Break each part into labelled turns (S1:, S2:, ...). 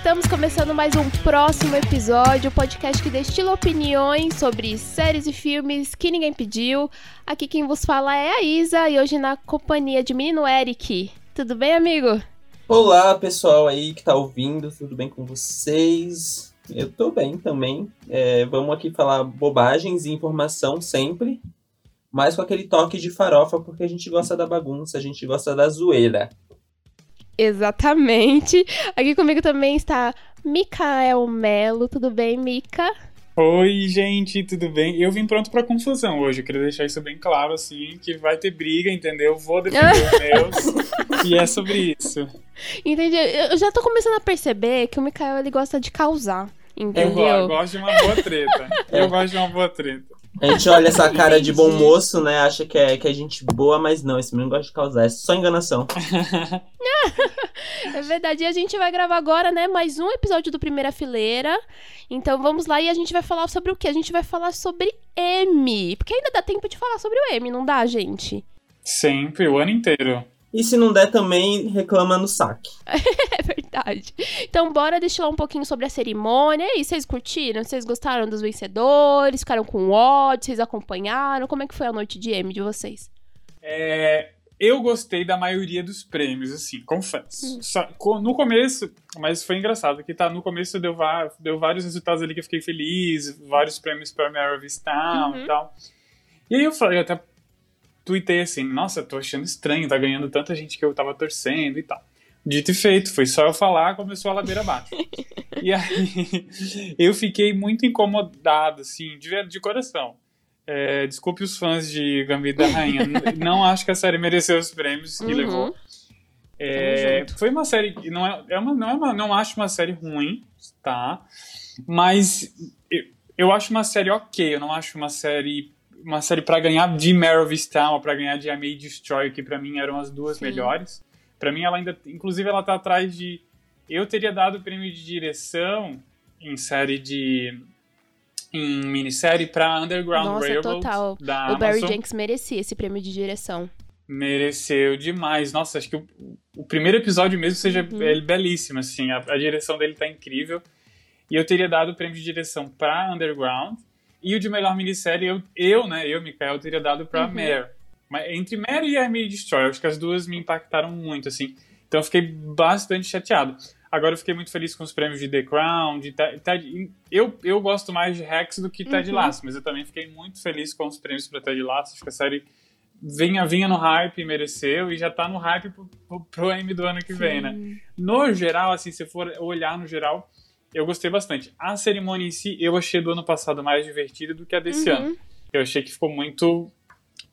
S1: Estamos começando mais um próximo episódio, o podcast que destila opiniões sobre séries e filmes que ninguém pediu. Aqui quem vos fala é a Isa e hoje na companhia de menino Eric. Tudo bem, amigo?
S2: Olá, pessoal aí que tá ouvindo, tudo bem com vocês? Eu tô bem também. É, vamos aqui falar bobagens e informação sempre, mas com aquele toque de farofa, porque a gente gosta da bagunça, a gente gosta da zoeira.
S1: Exatamente. Aqui comigo também está Mikael Melo. Tudo bem, Mika?
S3: Oi, gente, tudo bem? Eu vim pronto pra confusão hoje. Eu queria deixar isso bem claro, assim, que vai ter briga, entendeu? Vou defender os meus. e é sobre isso.
S1: Entendi. Eu já tô começando a perceber que o Mikael ele gosta de causar. Entendeu?
S3: Eu, eu gosto de uma boa treta. Eu gosto de uma boa treta.
S2: A gente olha essa cara de bom moço, né? Acha que é, que é gente boa, mas não, esse menino gosta de causar. É só enganação.
S1: é verdade. E a gente vai gravar agora, né? Mais um episódio do Primeira Fileira. Então vamos lá e a gente vai falar sobre o quê? A gente vai falar sobre M. Porque ainda dá tempo de falar sobre o M, não dá, gente?
S3: Sempre, o ano inteiro.
S2: E se não der também, reclama no saque.
S1: é verdade. Então, bora deixar um pouquinho sobre a cerimônia. E aí, vocês curtiram? Vocês gostaram dos vencedores? Ficaram com ódio? Vocês acompanharam? Como é que foi a noite de M de vocês?
S3: É, eu gostei da maioria dos prêmios, assim, confesso. Hum. Só, no começo, mas foi engraçado, que tá, no começo deu, deu vários resultados ali que eu fiquei feliz, vários prêmios pra Mary Town uhum. e tal. E aí eu falei, eu até tuitei assim, nossa, tô achando estranho, tá ganhando tanta gente que eu tava torcendo e tal. Dito e feito, foi só eu falar, começou a ladeira abaixo. e aí, eu fiquei muito incomodado, assim, de, de coração. É, desculpe os fãs de Gambito da Rainha, não acho que a série mereceu os prêmios que uhum. levou. É, foi uma série, não é, é uma, não é uma, não acho uma série ruim, tá? Mas eu, eu acho uma série ok, eu não acho uma série uma série para ganhar de of Town, para ganhar de I May Destroy, que para mim eram as duas Sim. melhores. Para mim ela ainda, inclusive ela tá atrás de eu teria dado o prêmio de direção em série de em minissérie para Underground
S1: Nossa,
S3: Railroad
S1: total.
S3: da
S1: o Barry
S3: Amazon.
S1: Jenks merecia esse prêmio de direção.
S3: Mereceu demais. Nossa, acho que o, o primeiro episódio mesmo seja
S1: Uhum.
S3: é belíssimo, assim. A, a direção dele tá incrível. E eu teria dado o prêmio de direção para Underground. E o de melhor minissérie, eu, eu né, eu, Mikael, teria dado pra
S1: Uhum.
S3: Mare. Mas entre Mare e May Destroy, acho que as duas me impactaram muito, assim. Então eu fiquei bastante chateado. Agora eu fiquei muito feliz com os prêmios de The Crown, de Ted, eu, eu gosto mais de Rex do que Ted
S1: Uhum.
S3: Lasso, mas eu também fiquei muito feliz com os prêmios para Ted Lasso. Acho que a série vinha, vinha no hype, mereceu, e já tá no hype pro, pro, pro M do ano que vem, né? No geral, assim, se for olhar no geral, eu gostei bastante. A cerimônia em si, eu achei do ano passado mais divertida do que a desse
S1: Uhum.
S3: ano. Eu achei que ficou muito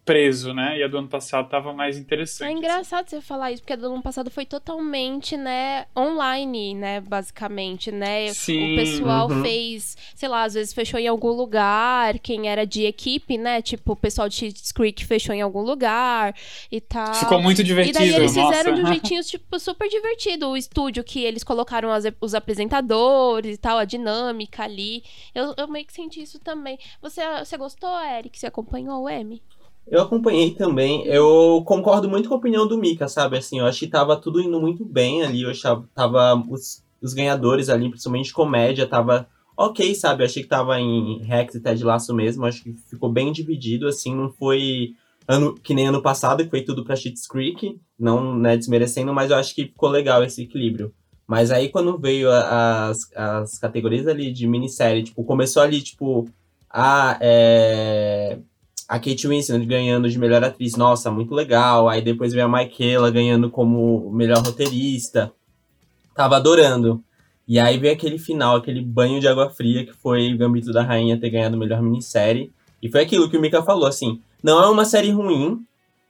S3: preso, né? E a do ano passado tava mais interessante.
S1: É engraçado você falar isso, porque a do ano passado foi totalmente, né, online, né, basicamente, né?
S3: Sim,
S1: o pessoal
S2: uhum.
S1: fez, sei lá, às vezes fechou em algum lugar, quem era de equipe, né? Tipo, o pessoal de Schitt's Creek fechou em algum lugar e tal.
S3: Ficou muito
S1: E
S3: divertido,
S1: daí eles
S3: nossa.
S1: fizeram de um jeitinho, tipo, super divertido. O estúdio que eles colocaram as- os apresentadores e tal, a dinâmica ali. Eu, eu meio que senti isso também. Você, você gostou, Eric? Você acompanhou o M?
S2: Eu acompanhei também. Eu concordo muito com a opinião do Mika, sabe? Assim, eu acho que tava tudo indo muito bem ali. Eu achava tava os, os ganhadores ali, principalmente comédia, tava ok, sabe? Eu achei que tava em Rex e Ted Laço mesmo. Acho que ficou bem dividido, assim, não foi ano que nem ano passado, que foi tudo pra Schitt's Creek, não né, desmerecendo, mas eu acho que ficou legal esse equilíbrio. Mas aí quando veio as, as categorias ali de minissérie, tipo, começou ali, tipo, a, é, a Kate Winslet ganhando de melhor atriz, nossa, muito legal. Aí depois veio a Michaela ganhando como melhor roteirista. Tava adorando. E aí veio aquele final, aquele banho de água fria que foi o Gambito da Rainha ter ganhado melhor minissérie. E foi aquilo que o Mika falou, assim, não é uma série ruim,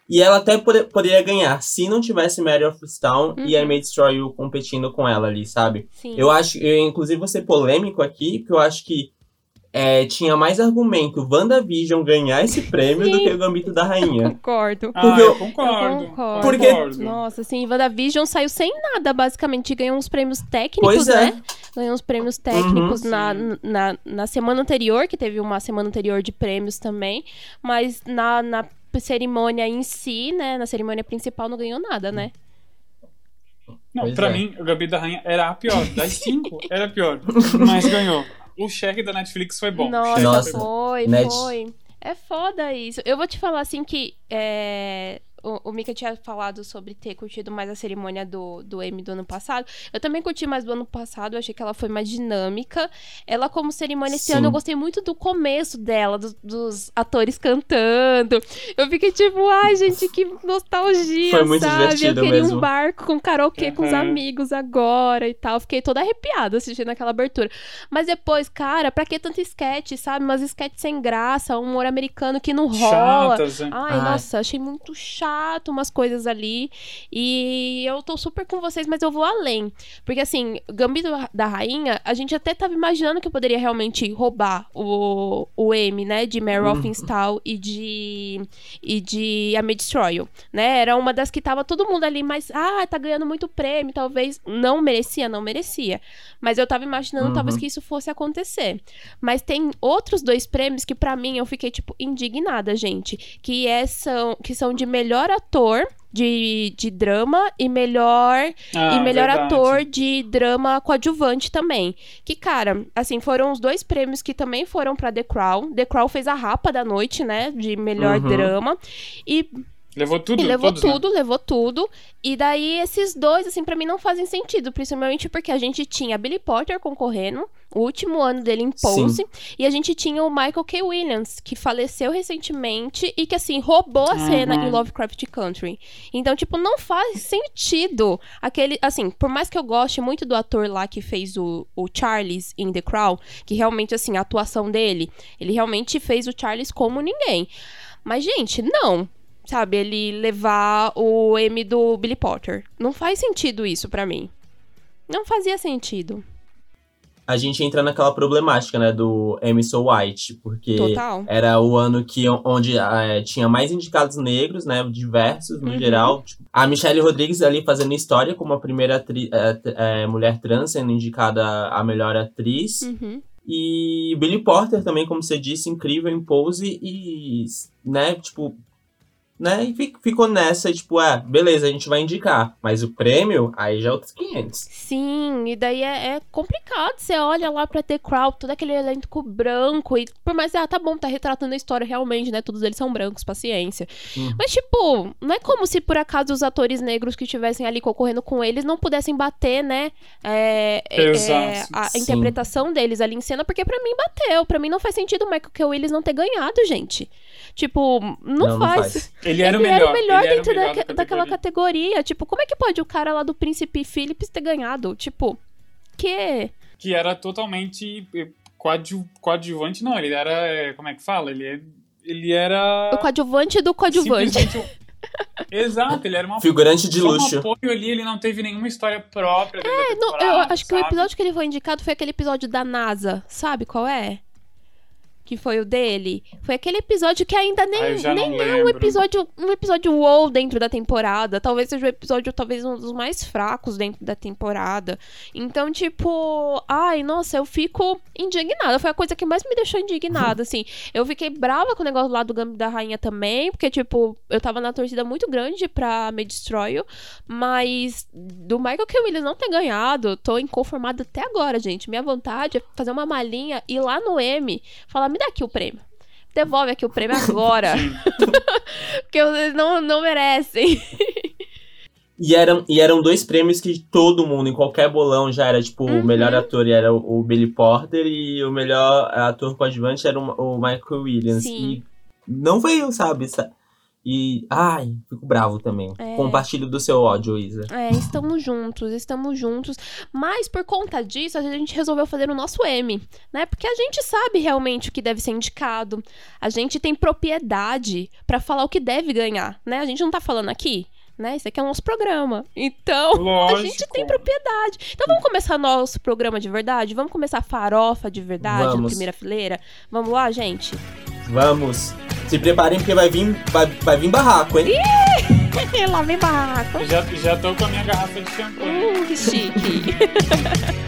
S2: e ela até pode- poderia ganhar se não tivesse Mary of Town e
S1: Uhum.
S2: I May Destroy You competindo com ela ali, sabe?
S1: Sim.
S2: Eu acho, eu, inclusive vou ser polêmico aqui, porque eu acho que é, tinha mais argumento WandaVision ganhar esse prêmio do
S1: Sim.
S2: que o Gambito da Rainha.
S1: Concordo.
S3: Ah,
S2: Porque
S3: eu
S2: eu-
S3: concordo.
S1: Eu concordo.
S2: Porque-
S3: concordo.
S1: Nossa, assim, WandaVision saiu sem nada, basicamente. Ganhou uns prêmios técnicos,
S2: Pois é.
S1: né? Ganhou uns prêmios técnicos
S3: Uhum,
S1: na, na, na semana anterior, que teve uma semana anterior de prêmios também. Mas na, na cerimônia em si, né? Na cerimônia principal não ganhou nada, né?
S3: Não,
S2: Pois
S3: pra
S2: é.
S3: mim, o Gabi da Rainha era a pior. Das cinco, era a pior. Mas ganhou. O cheque da Netflix foi bom.
S1: Nossa,
S2: Nossa.
S3: foi,
S2: Net-
S1: foi. É foda isso. Eu vou te falar assim que é, o, o Mika tinha falado sobre ter curtido mais a cerimônia do, do Emmy do ano passado. Eu também curti mais do ano passado, eu achei que ela foi mais dinâmica. Ela, como cerimônia esse
S2: Sim.
S1: ano, eu gostei muito do começo dela, dos, dos atores cantando. Eu fiquei tipo, ai, gente, que nostalgia,
S2: Foi muito
S1: sabe? Eu
S2: divertido
S1: queria um
S2: mesmo.
S1: barco com karaokê com os
S3: Uhum.
S1: amigos agora e tal. Fiquei toda arrepiada assistindo aquela abertura. Mas depois, cara, pra que tanto sketch, sabe? Umas sketch sem graça, um humor americano que não rola.
S3: Chatas?
S1: Ai,
S2: Ai.
S1: nossa, achei muito chato umas coisas ali. E eu tô super com vocês, mas eu vou além. Porque, assim, Gambito da Rainha, a gente até tava imaginando que poderia realmente roubar o, o M, né? De Mare
S2: Uhum.
S1: of Install e de, e de A May Destroy You, né? Era uma das que tava todo mundo ali, mas, ah, tá ganhando muito prêmio, talvez. Não merecia, não merecia. Mas eu tava imaginando,
S2: Uhum.
S1: talvez, que isso fosse acontecer. Mas tem outros dois prêmios que, pra mim, eu fiquei, tipo, indignada, gente. Que, é, são, que são de melhor ator de, de drama e melhor
S3: Ah,
S1: e melhor
S3: verdade.
S1: ator de drama coadjuvante também. Que, cara, assim, foram os dois prêmios que também foram pra The Crown. The Crown fez a rapa da noite, né? De melhor
S2: Uhum.
S1: drama. E
S3: Levou tudo,
S1: e levou
S3: todos, né?
S1: tudo, levou tudo. E daí esses dois, assim, pra mim não fazem sentido. Principalmente porque a gente tinha Billy Potter concorrendo, o último ano dele em Pose. E a gente tinha o Michael K. Williams, que faleceu recentemente e que, assim, roubou a
S3: Uhum.
S1: cena em Lovecraft Country. Então, tipo, não faz sentido aquele. Assim, por mais que eu goste muito do ator lá que fez o, o Charles em The Crown, que realmente, assim, a atuação dele, ele realmente fez o Charles como ninguém. Mas, gente, não sabe, ele levar o M do Billy Potter. Não faz sentido isso pra mim. Não fazia sentido.
S2: A gente entra naquela problemática, né, do Emerson White, porque
S1: Total.
S2: era o ano que, onde eh, tinha mais indicados negros, né, diversos no
S1: Uhum.
S2: geral. Tipo, A Michelle Rodrigues ali fazendo história como a primeira atri- t- eh, mulher trans sendo indicada a melhor atriz.
S1: Uhum.
S2: E Billy Porter também, como você disse, incrível em pose e, né, tipo, né, e fi- ficou nessa, tipo, é, beleza, a gente vai indicar, mas o prêmio, aí já é outros 500.
S1: Sim, e daí é, é complicado. Você olha lá pra The Crown, todo aquele elenco branco, e por mais, ah, tá bom, tá retratando a história realmente, né? Todos eles são brancos, paciência.
S2: Uhum.
S1: Mas, tipo, não é como se por acaso os atores negros que estivessem ali concorrendo com eles não pudessem bater, né? é, é,
S3: Exato.
S1: a
S2: Sim.
S1: interpretação deles ali em cena, porque pra mim bateu. Pra mim não faz sentido o Michael K. Willis não ter ganhado, gente. Tipo, não,
S2: Não, não
S1: faz.
S3: Ele era o
S1: Ele
S3: melhor.
S1: era o melhor
S3: ele era o
S1: dentro
S3: melhor
S1: daque-
S3: da
S1: daquela
S3: categoria.
S1: Tipo, como é que pode o cara lá do Príncipe Philips ter ganhado? Tipo, que?
S3: Que era totalmente eh, coadju- coadjuvante. Não, ele era. eh, Como é que fala? Ele, é- ele era.
S1: O coadjuvante do coadjuvante.
S3: Exato, ele era uma.
S2: Figurante de luxo.
S3: um apoio ali, ele não teve nenhuma história própria. dentro
S1: É,
S3: da
S1: não, eu acho que o
S3: sabe?
S1: episódio que ele foi indicado foi aquele episódio da NASA. Sabe qual é? Que foi o dele. Foi aquele episódio que ainda nem,
S3: Ah,
S1: nem é um episódio, um episódio wow dentro da temporada. Talvez seja o episódio, talvez um dos mais fracos dentro da temporada. Então, tipo, ai, nossa, eu fico indignada. Foi a coisa que mais me deixou indignada, assim. Eu fiquei brava com o negócio lá do Gambito da Rainha também, porque, tipo, eu tava na torcida muito grande pra Me Destroy mas do Michael K. Williams não ter ganhado, tô inconformada até agora, gente. Minha vontade é fazer uma malinha, ir lá no M, falar, me dá aqui o prêmio. Devolve aqui o prêmio agora. Porque vocês não, não merecem.
S2: E eram, e eram dois prêmios que todo mundo, em qualquer bolão, já era, tipo,
S1: Uhum.
S2: o melhor ator era o, o Billy Porter e o melhor ator coadjuvante era o, o Michael Williams.
S1: Sim.
S2: E não veio, sabe? Sa- E, ai, fico bravo também.
S1: É.
S2: Compartilho do seu ódio, Isa.
S1: É, estamos juntos, estamos juntos. Mas por conta disso, a gente resolveu fazer o nosso M, né? Porque a gente sabe realmente o que deve ser indicado. A gente tem propriedade pra falar o que deve ganhar, né? A gente não tá falando aqui, né? Isso aqui é o nosso programa. Então,
S3: Lógico.
S1: a gente tem propriedade. Então vamos começar nosso programa de verdade? Vamos começar a farofa de verdade na
S2: Vamos.
S1: primeira fileira? Vamos lá, gente?
S2: Vamos. Se preparem porque vai vir, vai, vai vir barraco, hein?
S1: Lá vem barraco.
S3: Já, já tô com a minha garrafa de champanhe.
S1: Uh, que chique.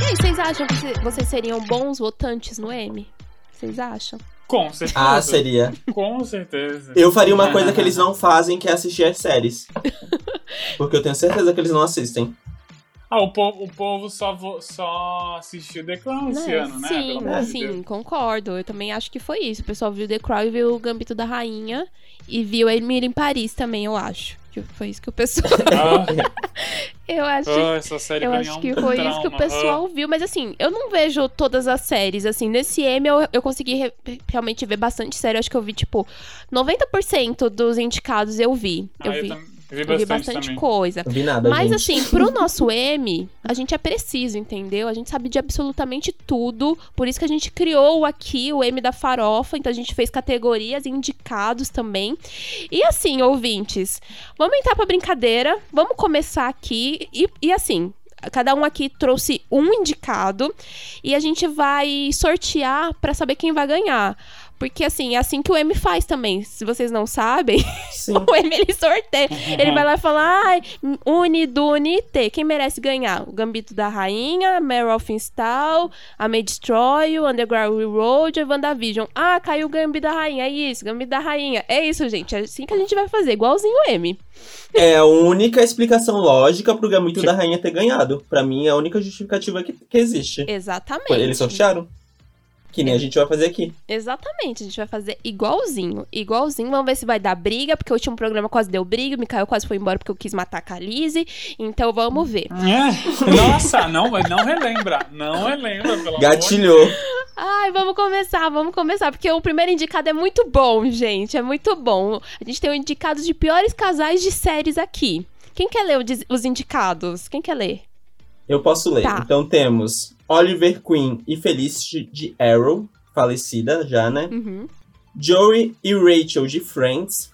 S1: E aí, vocês acham que vocês seriam bons votantes no M? Vocês acham?
S3: Com certeza.
S2: Ah, seria.
S3: Com certeza.
S2: Eu faria uma coisa que eles não fazem, que é assistir as séries. Porque eu tenho certeza que eles não assistem.
S3: Ah, o povo, o povo só, vo- só assistiu The Crown esse
S1: Né?
S3: ano, né?
S1: Sim,
S3: de
S1: sim,
S3: Deus.
S1: concordo. Eu também acho que foi isso. O pessoal viu The Crown e viu o Gambito da Rainha. E viu Emília em Paris também, eu acho. Que foi isso que o pessoal. eu acho.
S3: Ah, essa série
S1: Eu acho
S3: é um
S1: que foi isso que o
S3: trauma.
S1: pessoal viu, mas assim, eu não vejo todas as séries, assim, nesse M eu, eu consegui re- realmente ver bastante série, eu acho que eu vi, tipo, 90% dos indicados eu vi,
S3: Ah,
S1: eu
S3: eu,
S1: vi,
S3: tam- vi
S1: eu vi
S3: bastante,
S1: bastante coisa.
S2: Não vi nada,
S1: Mas
S2: gente.
S1: assim, pro nosso M, a gente é preciso, entendeu? A gente sabe de absolutamente tudo. Por isso que a gente criou aqui o M da farofa. Então a gente fez categorias e indicados também. E assim, ouvintes, vamos entrar pra brincadeira. Vamos começar aqui. E, e assim. Cada um aqui trouxe um indicado e a gente vai sortear pra saber quem vai ganhar. Porque assim, é assim que o M faz também. Se vocês não sabem, o M ele sorteia. Ele vai lá e fala: ai, Uni, Duni, T. Quem merece ganhar? O Gambito da Rainha, Meryl Finstall, a May Destroy, o Underground Railroad e WandaVision. Ah, caiu o Gambito da Rainha. É isso, Gambito da Rainha. É isso, gente. É assim que a gente vai fazer, igualzinho o M.
S2: É a única explicação lógica pro Gambito da Rainha ter ganhado. Pra mim, é a única justificativa que, que existe.
S1: Exatamente.
S2: Eles sortearam. Que nem a gente vai fazer aqui.
S1: Exatamente, a gente vai fazer igualzinho. Igualzinho. Vamos ver se vai dar briga, porque o último programa quase deu briga. O Mikael quase foi embora porque eu quis matar a Khaleesi. Então vamos ver.
S3: É. Nossa, não, mas não relembra. Não relembra, pelo amor de
S2: Gatilhou.
S1: Ai, vamos começar, vamos começar, porque o primeiro indicado é muito bom, gente, é muito bom. A gente tem o indicado de piores casais de séries aqui. Quem quer ler os indicados? Quem quer ler?
S2: Eu posso ler.
S1: Tá.
S2: Então temos Oliver Queen e Felicity de Arrow, falecida já, né?
S1: Uhum.
S2: Joey e Rachel de Friends.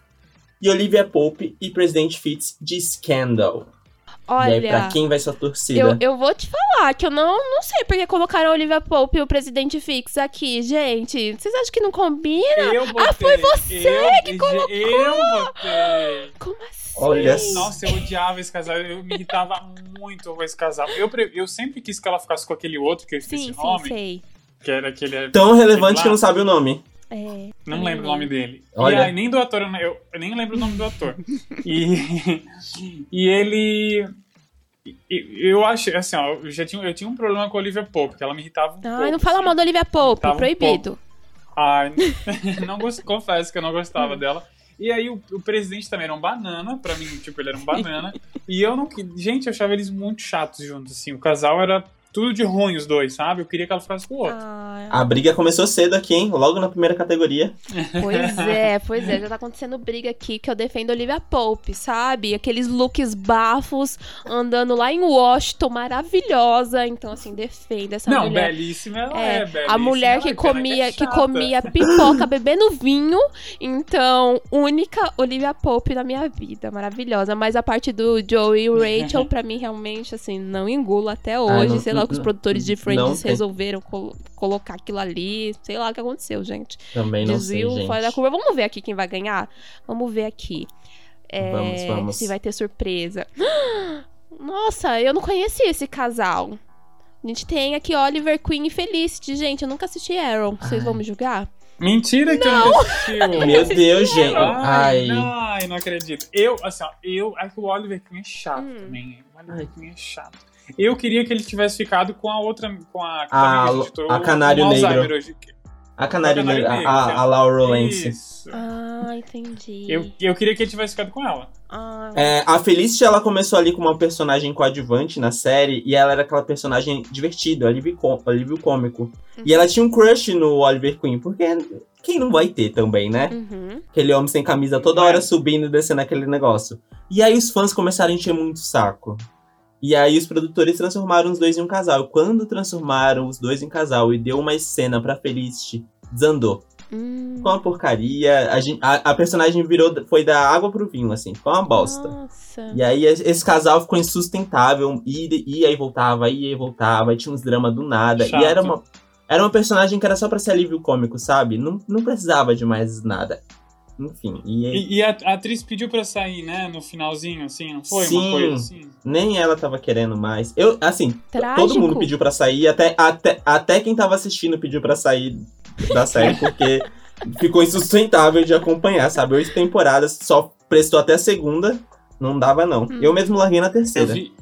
S2: E Olivia Pope e Presidente Fitz de Scandal. E aí, pra
S1: Olha,
S2: quem vai sua torcida?
S1: eu, eu vou te falar que eu não, não sei porque colocaram a Olivia Pope e o presidente fix aqui, gente. Vocês acham que não combina?
S3: Eu botei,
S1: Ah, foi você
S3: eu,
S1: que colocou!
S3: Eu botei.
S1: Como assim?
S2: Olha só.
S3: Nossa, eu odiava esse casal. Eu me irritava muito com esse casal. Eu, eu sempre quis que ela ficasse com aquele outro, que eu esqueci
S1: Sim,
S3: o
S1: sim,
S3: nome.
S1: sei.
S3: Que era aquele.
S2: Tão relevante
S3: lá.
S2: que não sabe o nome.
S1: É,
S3: Não lembro o nome dele.
S2: Olha.
S3: E aí, nem do ator, eu, nem lembro o nome do ator. e, e ele. e- Eu acho, assim, ó, eu já tinha, eu tinha um problema com a Olivia Pope, porque ela me irritava um
S1: Ai,
S3: pouco.
S1: não fala
S3: assim.
S1: mal da Olivia Pope,
S3: Tava um
S1: proibido.
S3: Ai, não gosto, confesso que eu não gostava dela. E aí o, o presidente também era um banana, pra mim, tipo, ele era um banana. e eu não. que- Gente, eu achava eles muito chatos juntos, assim. O casal era tudo de ruim, os dois, sabe? Eu queria que ela ficasse com o outro.
S1: Ah,
S2: A briga começou cedo aqui, hein? Logo na primeira categoria.
S1: Pois é, pois é, já tá acontecendo briga aqui que eu defendo Olivia Pope, sabe? Aqueles looks bafos, andando lá em Washington, maravilhosa. Então, assim, defenda essa
S3: não,
S1: mulher.
S3: belíssima ela
S1: É,
S3: é, belíssima.
S1: a mulher que
S3: é,
S1: comia,
S3: é
S1: que comia pipoca bebendo vinho. Então, única Olivia Pope na minha vida, maravilhosa. Mas a parte do Joey e o Rachel, pra mim, realmente, assim, não engulo até hoje.
S2: não-
S1: sei lá que os
S2: não-
S1: produtores de
S2: não
S1: Friends resolveram col- colocar aquilo ali. Sei lá o que aconteceu, gente.
S2: Também não
S1: Desvio
S2: sei,
S1: fora da
S2: gente.
S1: curva. Vamos ver aqui quem vai ganhar? Vamos ver aqui. É,
S2: Vamos, vamos.
S1: Se vai ter surpresa. Nossa, eu não conhecia esse casal. A gente tem aqui Oliver Queen e Felicity. Gente, eu nunca assisti Arrow. Vocês vão me julgar?
S3: Mentira que eu não assistiu.
S2: Meu Deus, gente.
S3: Ai,
S2: Ai.
S3: não, ai, não acredito. Eu, assim, ó, eu. É que o Oliver Queen é chato
S1: Hum.
S3: também. O Oliver Queen é chato. Eu queria que ele tivesse ficado com a outra. Com a. que
S2: A-
S3: também registrou
S2: a Canário
S3: um
S2: Negro.
S3: Hoje.
S2: A Canário
S3: A Canário Negro,
S2: a,
S3: é-
S2: a Laura Lance.
S3: Isso.
S1: Ah, entendi.
S3: Eu, eu queria que ele tivesse ficado com ela.
S1: Ah,
S2: É, a Felicity, ela começou ali com uma personagem coadjuvante na série, e ela era aquela personagem divertida, alívio, alívio cômico. E ela tinha um crush no Oliver Queen, porque quem não vai ter também, né?
S1: uhum.
S2: Aquele homem sem camisa toda hora subindo e descendo aquele negócio. E aí os fãs começaram a encher muito o saco. E aí os produtores transformaram os dois em um casal. E Quando transformaram os dois em casal e deu uma cena pra Felicity, desandou.
S1: Hum.
S2: Ficou uma porcaria. A, a- a personagem virou, foi da água pro vinho, assim. Ficou uma bosta.
S1: Nossa.
S2: E aí es- esse casal ficou insustentável. Ia, ia e voltava, ia e voltava. Aí tinha uns dramas do nada.
S3: Chato.
S2: E era uma, era uma personagem que era só pra ser alívio cômico, sabe? Não, não precisava de mais nada. Enfim. E,
S3: E, e a, a atriz pediu pra sair, né? No finalzinho, assim, não foi?
S2: Sim.
S3: Uma coisa assim.
S2: nem ela tava querendo mais. Eu, assim,
S1: Trágico.
S2: todo mundo pediu pra sair, até, até, até quem tava assistindo pediu pra sair da série, porque ficou insustentável de acompanhar, sabe? Oito temporadas, só prestou até a segunda, não dava não.
S1: Hum.
S2: Eu mesmo larguei na
S3: Eu
S2: terceira.
S3: vi,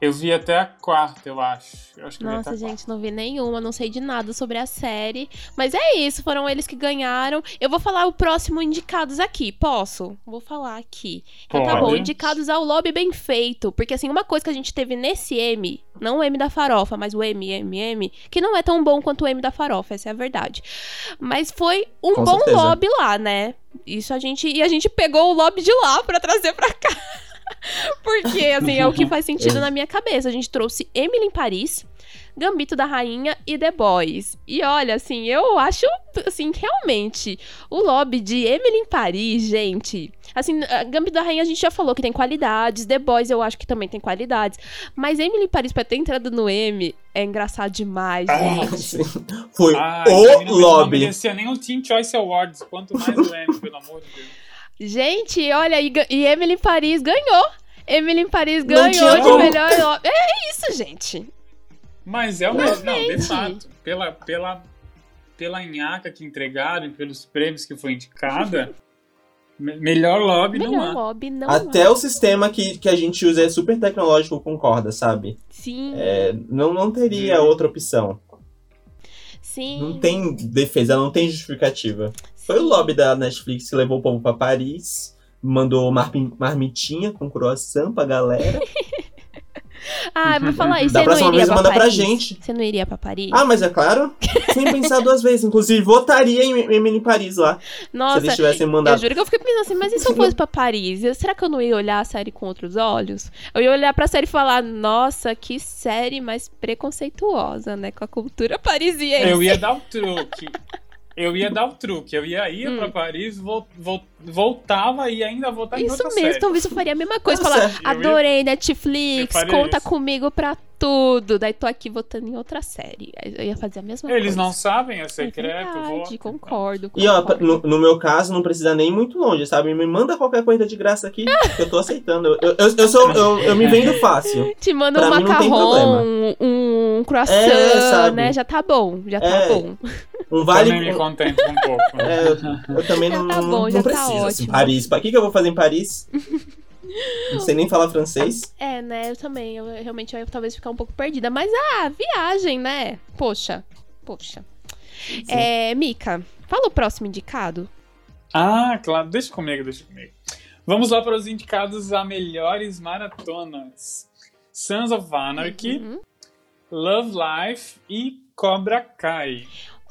S3: eu vi até a quarta, eu acho. Eu acho
S1: Nossa,
S3: a
S1: gente, não vi nenhuma, não sei de nada sobre a série. Mas é isso, foram eles que ganharam. Eu vou falar o próximo indicados aqui, posso? Vou falar aqui. Então tá bom, indicados ao lobby bem feito. Porque assim, uma coisa que a gente teve nesse M, não o M da farofa, mas o M, M, M, que não é tão bom quanto o M da farofa, essa é a verdade. Mas foi um
S2: Com
S1: bom
S2: certeza.
S1: lobby lá, né? Isso a gente. E a gente pegou o lobby de lá pra trazer pra cá. Porque, assim, é o que faz sentido na minha cabeça. A gente trouxe Emily em Paris, Gambito da Rainha e The Boys. E olha, assim, eu acho, assim, realmente, o lobby de Emily em Paris, gente. Assim, a Gambito da Rainha a gente já falou que tem qualidades, The Boys eu acho que também tem qualidades. Mas Emily em Paris pra ter entrado no M é engraçado demais,
S3: Ah,
S1: gente.
S2: Foi
S3: Ah,
S2: o
S3: pra mim não-
S2: lobby.
S3: merecia nem o Teen Choice Awards, quanto mais o Emmy, pelo amor de Deus.
S1: Gente, olha, e, e Emily em Paris ganhou. Emily em Paris
S2: Não
S1: ganhou de
S2: como.
S1: melhor lobby. É isso, gente.
S3: Mas é o mesmo. Não, de fato. Pela, pela, pela nhaca que entregaram e pelos prêmios que foi indicada, me- melhor lobby não
S1: Melhor
S3: há.
S1: lobby não
S2: Até
S1: há.
S2: o sistema que, que a gente usa é super tecnológico com corda, sabe?
S1: Sim,
S2: É, não, não teria
S3: Hum.
S2: outra opção.
S1: sim.
S2: Não tem defesa, não tem justificativa. Foi o lobby da Netflix que levou o povo pra Paris, mandou marmi- marmitinha com croissant pra galera.
S1: Ah, mas fala aí,
S2: Da
S1: você
S2: próxima
S1: não iria
S2: vez
S1: pra
S2: manda pra
S1: Paris?
S2: gente.
S1: Você não iria pra Paris?
S2: Ah, mas é claro, sem pensar duas vezes. Inclusive, votaria em Emily em Paris lá, se
S1: Nossa,
S2: eles tivessem
S1: eu
S2: mandado.
S1: juro que eu fiquei pensando assim, mas e se eu fosse pra Paris? Eu- será que eu não ia olhar a série com outros olhos? Eu ia olhar pra série e falar, nossa, que série mais preconceituosa, né? Com a cultura parisiense.
S3: Eu ia dar o truque. Eu ia dar o truque. Eu ia ir
S1: Hum.
S3: pra Paris, vol, vol- voltava e ainda voltar em
S1: Isso
S3: outra
S1: mesmo,
S3: série.
S1: talvez eu faria a mesma coisa.
S2: Nossa,
S1: Falar,
S3: ia-
S1: adorei
S3: eu
S1: Netflix, conta
S3: isso.
S1: comigo pra tudo. Daí tô aqui votando em outra série. Eu ia fazer a mesma coisa.
S3: Eles não sabem, é
S1: É
S3: secreto.
S1: verdade,
S3: voto.
S1: concordo.
S2: E ó,
S1: concordo.
S2: no, no meu caso, não precisa nem ir muito longe, sabe? Me manda qualquer coisa de graça aqui, que eu tô aceitando. Eu, eu, eu, sou, eu, eu me vendo fácil.
S1: Te manda um
S2: Pra não
S1: macarrão, um, um croissant,
S2: É,
S1: né? Já tá bom, já tá
S2: É.
S1: bom.
S2: Um vale.
S3: Também me contento um pouco.
S2: É, eu, eu também
S1: Já
S2: não,
S1: tá
S2: não-
S1: bom,
S2: não
S1: já tá
S2: preciso. assim,
S1: ótimo.
S2: Paris. Pra que, que eu vou fazer em Paris? Não sei nem falar francês.
S1: É, né? Eu também. Eu realmente eu ia talvez ficar um pouco perdida. Mas, ah, viagem, né? Poxa. Poxa. É, Mika, fala o próximo indicado.
S3: Ah, claro. Deixa comigo, deixa comigo. Vamos lá para os indicados a melhores maratonas. Sons of Anarchy,
S1: Uhum.
S3: Love Life e Cobra Kai.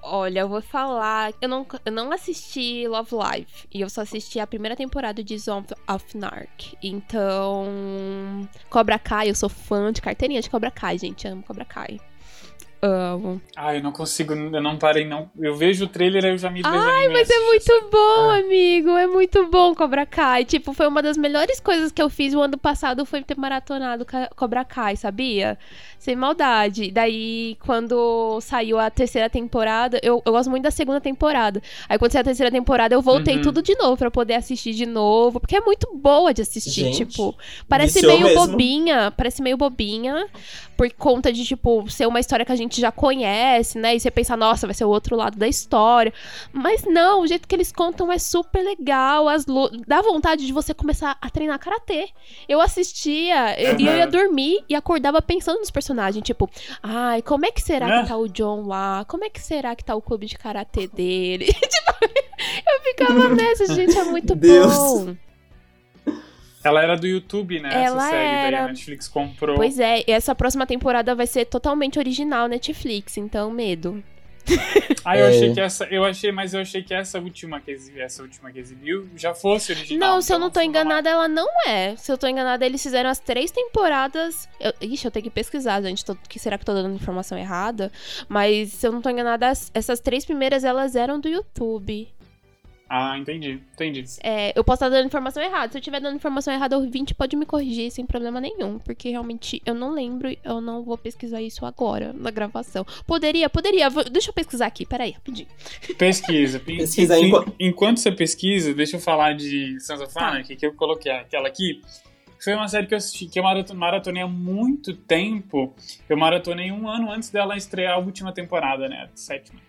S1: Olha, eu vou falar. Eu não, eu não assisti Love Live. E eu só assisti a primeira temporada de Zone of Narc. Então. Cobra Kai, eu sou fã de carteirinha de Cobra Kai, gente. Amo Cobra Kai. Amo.
S3: Ah, eu não consigo, eu não parei, não. Eu vejo o trailer e eu já me
S1: Ai, mas é muito bom, amigo. É muito bom Cobra Kai. Tipo, foi uma das melhores coisas que eu fiz o ano passado foi ter maratonado Cobra Kai, sabia? Sem maldade. Daí, quando saiu a terceira temporada, eu, eu gosto muito da segunda temporada. Aí, quando saiu a terceira temporada, eu voltei
S3: Uhum.
S1: tudo de novo pra poder assistir de novo. Porque é muito boa de assistir,
S2: Gente,
S1: tipo. Parece meio
S2: mesmo.
S1: bobinha, parece meio bobinha, por conta de, tipo, ser uma história que a gente já conhece, né? E você pensa, nossa, vai ser o outro lado da história. Mas não, o jeito que eles contam é super legal. As lu- Dá vontade de você começar a treinar karatê. Eu assistia e e eu ia
S3: Aham.
S1: dormir e acordava pensando nos personagens, tipo, ai, como é que será que tá o John lá? Como é que será que tá o clube de karatê dele? tipo, eu ficava nessa, gente, é muito
S2: Deus.
S1: bom.
S3: Ela era do YouTube, né?
S1: Ela
S3: essa série, daí
S1: era.
S3: a Netflix comprou.
S1: Pois é, e essa próxima temporada vai ser totalmente original Netflix, então medo.
S3: Ah, eu
S2: É.
S3: achei que essa. Eu achei, mas eu achei que essa última que exibiu, essa última que exibiu já fosse original.
S1: não, se eu
S3: então
S1: não tô enganada, ela não é. Se eu tô enganada, eles fizeram as três temporadas. Eu... Ixi, eu tenho que pesquisar, gente. Tô... Que será que eu tô dando informação errada? Mas se eu não tô enganada, as- essas três primeiras elas eram do YouTube.
S3: Ah, entendi, entendi.
S1: É, eu posso estar dando informação errada. Se eu estiver dando informação errada, o ouvinte pode me corrigir sem problema nenhum. Porque realmente eu não lembro, eu não vou pesquisar isso agora na gravação. Poderia, poderia. Vou- deixa eu pesquisar aqui, peraí, rapidinho.
S3: Pesquisa.
S2: Pesquisa
S3: En-
S2: enquanto-
S3: Enquanto você pesquisa, deixa eu falar de Sons of
S1: Tá.
S3: Anarchy, que eu coloquei aquela aqui. Foi uma série que eu assisti, que eu marato- maratonei há muito tempo. Eu maratonei um ano antes dela estrear a última temporada, né? A sétima.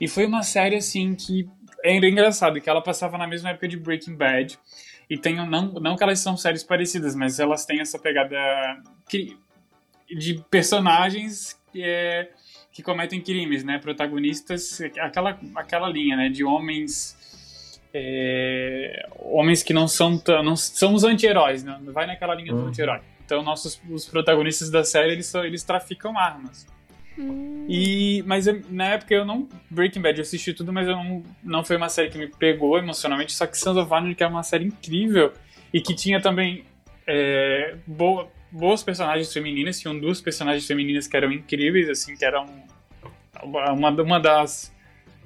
S3: E foi uma série, assim, que era engraçado, que ela passava na mesma época de Breaking Bad. E tem, não, não que elas são séries parecidas, mas elas têm essa pegada de personagens que, é, que cometem crimes, né? Protagonistas, aquela, aquela linha, né? De homens. é, homens que não são não são os anti-heróis, né? Vai naquela linha do
S2: Uhum.
S3: anti-herói. Então, nossos os protagonistas da série, eles, eles traficam armas.
S1: Hum,
S3: E, mas eu- na época eu não. Breaking Bad eu assisti tudo, mas eu não, não foi uma série que me pegou emocionalmente. Só que Sons of Anarchy é uma série incrível e que tinha também é, boa, boas personagens femininas. Tinham duas personagens femininas que eram incríveis, assim, que eram uma, uma das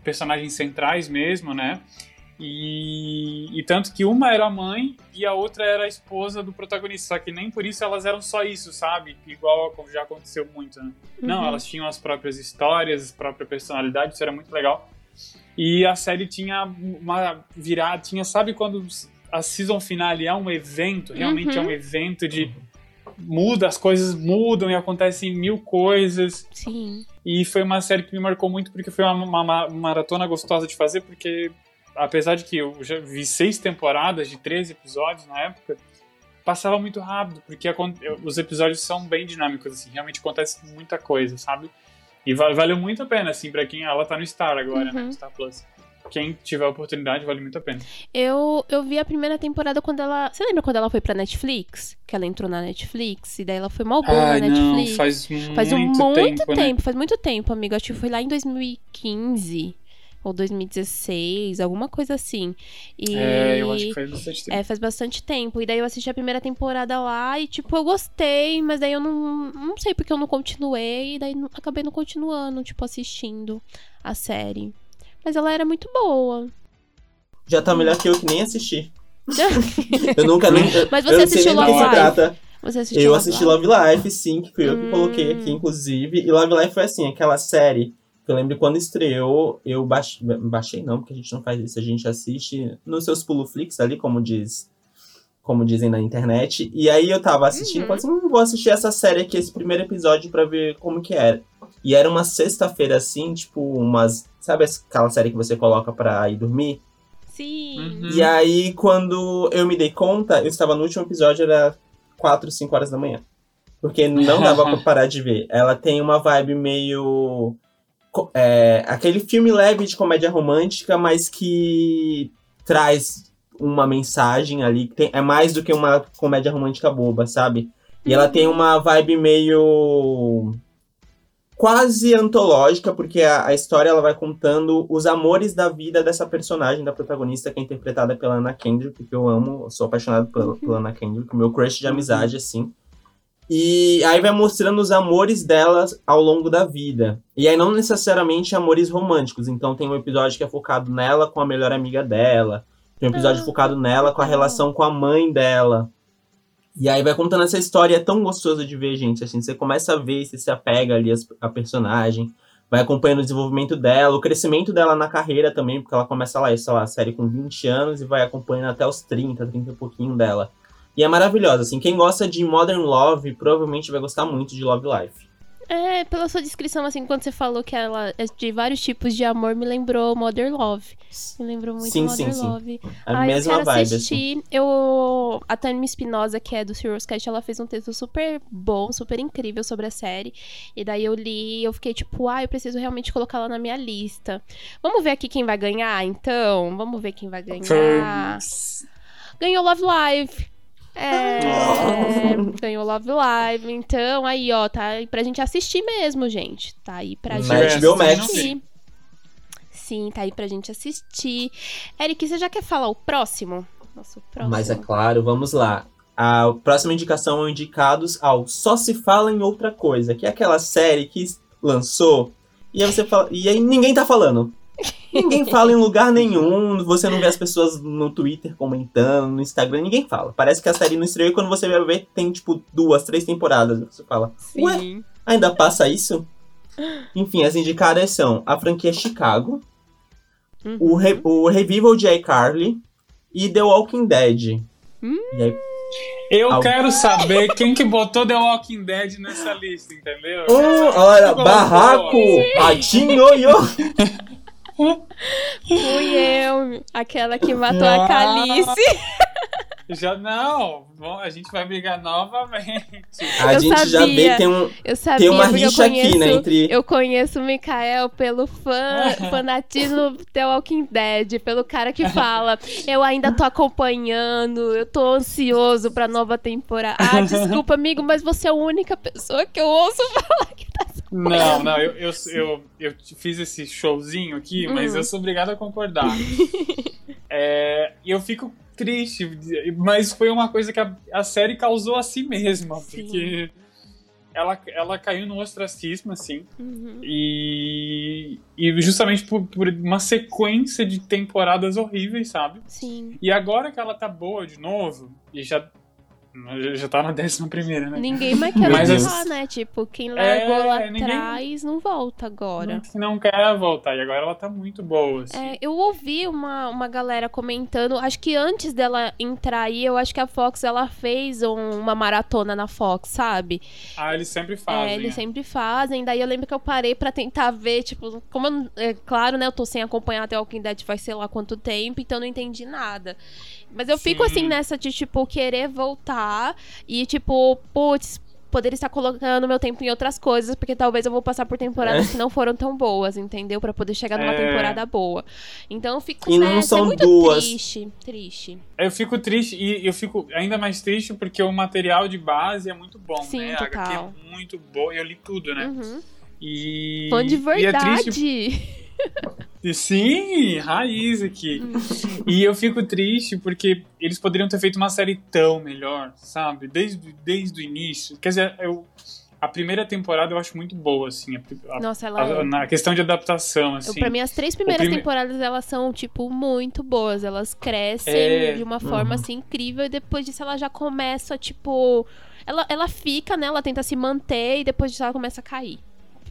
S3: personagens centrais mesmo, né? E, e tanto que uma era a mãe e a outra era a esposa do protagonista. Só que nem por isso elas eram só isso, sabe? Igual já aconteceu muito, né? Não,
S1: Uhum.
S3: elas tinham as próprias histórias, a própria personalidade, isso era muito legal. E a série tinha uma virada, tinha, sabe quando a season finale é um evento, realmente
S1: Uhum.
S3: é um evento de muda, as coisas mudam e acontecem mil coisas.
S1: Sim.
S3: E foi uma série que me marcou muito porque foi uma, uma- uma maratona gostosa de fazer, porque apesar de que eu já vi seis temporadas de 13 episódios na época, passava muito rápido, porque acon- os episódios são bem dinâmicos, assim, realmente acontece muita coisa, sabe? E va- valeu muito a pena, assim, pra quem ela tá no Star agora, né?
S1: Uhum.
S3: No Star Plus. Quem tiver a oportunidade, vale muito a pena.
S1: Eu, eu vi a primeira temporada quando ela. Você lembra quando ela foi pra Netflix? Que ela entrou na Netflix? E daí ela foi mal boa na
S3: não,
S1: Netflix.
S3: faz muito,
S1: Faz um muito
S3: tempo, né?
S1: tempo, faz muito tempo, amigo. Acho que foi lá em 2015 ou 2016, alguma coisa assim. E
S3: É, eu acho que faz bastante tempo.
S1: é, faz bastante tempo. E daí eu assisti a primeira temporada lá e, tipo, eu gostei, mas daí eu não. Não sei porque eu não continuei. E daí não- acabei não continuando, tipo, assistindo a série. Mas ela era muito boa.
S2: Já tá melhor que eu que nem assisti. Eu nunca nem.
S1: Mas você assistiu Love Live?
S2: trata.
S1: Você assistiu
S2: Eu
S1: Love
S2: assisti
S1: Live?
S2: Love Life, sim, que fui eu que
S1: Hum.
S2: coloquei aqui, inclusive. E Love Life foi assim, aquela série eu lembro quando estreou, eu baixei, baixei não, porque a gente não faz isso, a gente assiste nos seus Puluflix ali, como diz, como dizem na internet. E aí eu tava assistindo,
S1: Uhum.
S2: falei assim, hum, vou assistir essa série aqui, esse primeiro episódio pra ver como que era. E era uma sexta-feira assim, tipo, umas, sabe aquela série que você coloca pra ir dormir?
S1: Sim.
S3: Uhum.
S2: E aí, quando eu me dei conta, eu estava no último episódio, era 4, 5 horas da manhã. Porque não dava pra parar de ver. Ela tem uma vibe meio. É, aquele filme leve de comédia romântica, mas que traz uma mensagem ali. que tem- é mais do que uma comédia romântica boba, sabe? E ela tem uma vibe meio. quase antológica, porque a, a história ela vai contando os amores da vida dessa personagem, da protagonista, que é interpretada pela Anna Kendrick, que eu amo, eu sou apaixonado pela, pela Anna Kendrick, meu crush de amizade, assim. E aí vai mostrando os amores delas ao longo da vida. E aí não necessariamente amores românticos. Então tem um episódio que é focado nela com a melhor amiga dela. Tem um episódio
S1: Ah,
S2: focado nela com a relação com a mãe dela. E aí vai contando essa história, é tão gostoso de ver, gente. Assim, você começa a ver, você se apega ali a personagem, vai acompanhando o desenvolvimento dela, o crescimento dela na carreira também, porque ela começa lá, sei lá, a série com 20 anos e vai acompanhando até os 30, 30 e pouquinho dela. E é maravilhosa, assim, quem gosta de Modern Love provavelmente vai gostar muito de Love Life.
S1: É, pela sua descrição, assim, quando você falou que ela é de vários tipos de amor, me lembrou Mother Love. Me lembrou muito
S2: Sim,
S1: Mother
S2: sim, sim.
S1: Love.
S2: A
S1: ah,
S2: mesma
S1: eu quero
S2: vibe, assim.
S1: assistir. Eu, a Tânia Espinosa, que é do Serious Cast, ela fez um texto super bom, super incrível sobre a série. E daí eu li e eu fiquei tipo, ah, eu preciso realmente colocá-la na minha lista. Vamos ver aqui quem vai ganhar, então? Vamos ver quem vai ganhar. Ganhou Love Live. É, ganhou Love Live. Então, aí, ó, tá aí pra gente assistir mesmo, gente. Tá aí pra
S2: Na
S1: gente
S2: HBO Max.
S1: assistir. Sim, tá aí pra gente assistir. Eric, você já quer falar o próximo? Nosso próximo.
S2: Mas é claro, vamos lá. A próxima indicação é indicados ao Só Se Fala em Outra Coisa, que é aquela série que lançou e aí você fala. E aí ninguém tá falando. Ninguém fala em lugar nenhum, você não vê as pessoas no Twitter comentando, no Instagram, ninguém fala. Parece que a série não estreou e quando você vai ver tem, tipo, duas, três temporadas. Você fala,
S1: Sim.
S2: ué, ainda passa isso? Enfim, as indicadas são a franquia Chicago,
S1: Uhum.
S2: o, re- o Revival de iCarly e The Walking Dead.
S1: Hum.
S2: E aí,
S3: Eu
S2: Al-
S3: quero saber quem que botou The Walking Dead nessa lista, entendeu?
S2: Oh, olha, barraco! Patinho yo!
S1: Fui eu, aquela que matou a. Calice.
S3: Já não, bom, a gente vai brigar novamente.
S2: A
S1: Eu
S2: gente já
S1: sabia.
S2: vê que tem, um,
S1: Eu sabia,
S2: tem uma rixa
S1: conheço,
S2: aqui, né? Entre.
S1: eu conheço o Mikael pelo fã, fanatismo The Walking Dead, pelo cara que fala, eu ainda tô acompanhando, eu tô ansioso pra nova temporada. Ah, desculpa, amigo, mas você é a única pessoa que eu ouço falar que tá
S3: Não, não, eu, eu, eu, eu fiz esse showzinho aqui, mas
S1: Uhum.
S3: eu sou obrigado a concordar. É, E eu fico triste, mas foi uma coisa que a, a série causou a si mesma,
S1: Sim.
S3: porque ela, ela caiu no ostracismo, assim,
S1: Uhum.
S3: e, e justamente por, por uma sequência de temporadas horríveis, sabe?
S1: Sim.
S3: E agora que ela tá boa de novo, e já, já tá na décima primeira, né?
S1: Ninguém mais quer
S3: Mas
S1: voltar, né? Tipo, quem largou
S3: É,
S1: lá
S3: ninguém-
S1: atrás não volta agora.
S3: Não, não quer voltar, e agora ela tá muito boa, assim.
S1: É, eu ouvi uma, uma galera comentando, acho que antes dela entrar aí, eu acho que a Fox ela fez um- uma maratona na Fox, sabe?
S3: Ah, eles sempre fazem.
S1: é, eles
S3: é.
S1: sempre fazem. Daí eu lembro que eu parei pra tentar ver, tipo, como eu, é claro, né, eu tô sem acompanhar até o Walking Dead faz sei lá quanto tempo, então eu não entendi nada. Mas eu fico
S3: Sim.
S1: assim nessa de, tipo, querer voltar e, tipo, putz, poder estar colocando meu tempo em outras coisas, porque talvez eu vou passar por temporadas
S2: É.
S1: que não foram tão boas, entendeu? Pra poder chegar numa
S3: É.
S1: temporada boa. Então eu fico
S2: E não
S1: nessa,
S2: são
S1: é muito
S2: duas.
S1: triste, triste.
S3: Eu fico triste e eu fico ainda mais triste porque o material de base é muito bom,
S1: Sim,
S3: né? A HQ
S1: total.
S3: é muito boa, eu li tudo, né?
S1: Uhum.
S3: E
S1: Fã de
S3: e é triste
S1: verdade.
S3: Sim, raiz aqui.
S1: Uhum.
S3: e eu fico triste porque eles poderiam ter feito uma série tão melhor, sabe? Desde, desde o início. Quer dizer, eu, a primeira temporada eu acho muito boa, assim. A,
S1: Nossa, ela
S3: a-
S1: é.
S3: na questão de adaptação,
S1: Eu,
S3: assim.
S1: pra mim, as três primeiras
S3: prime-
S1: temporadas, elas são, tipo, muito boas. Elas crescem
S3: É.
S1: de uma forma,
S2: Uhum.
S1: assim, incrível. E depois disso, ela já começa, tipo... Ela, ela fica, né? Ela tenta se manter e depois disso ela começa a cair.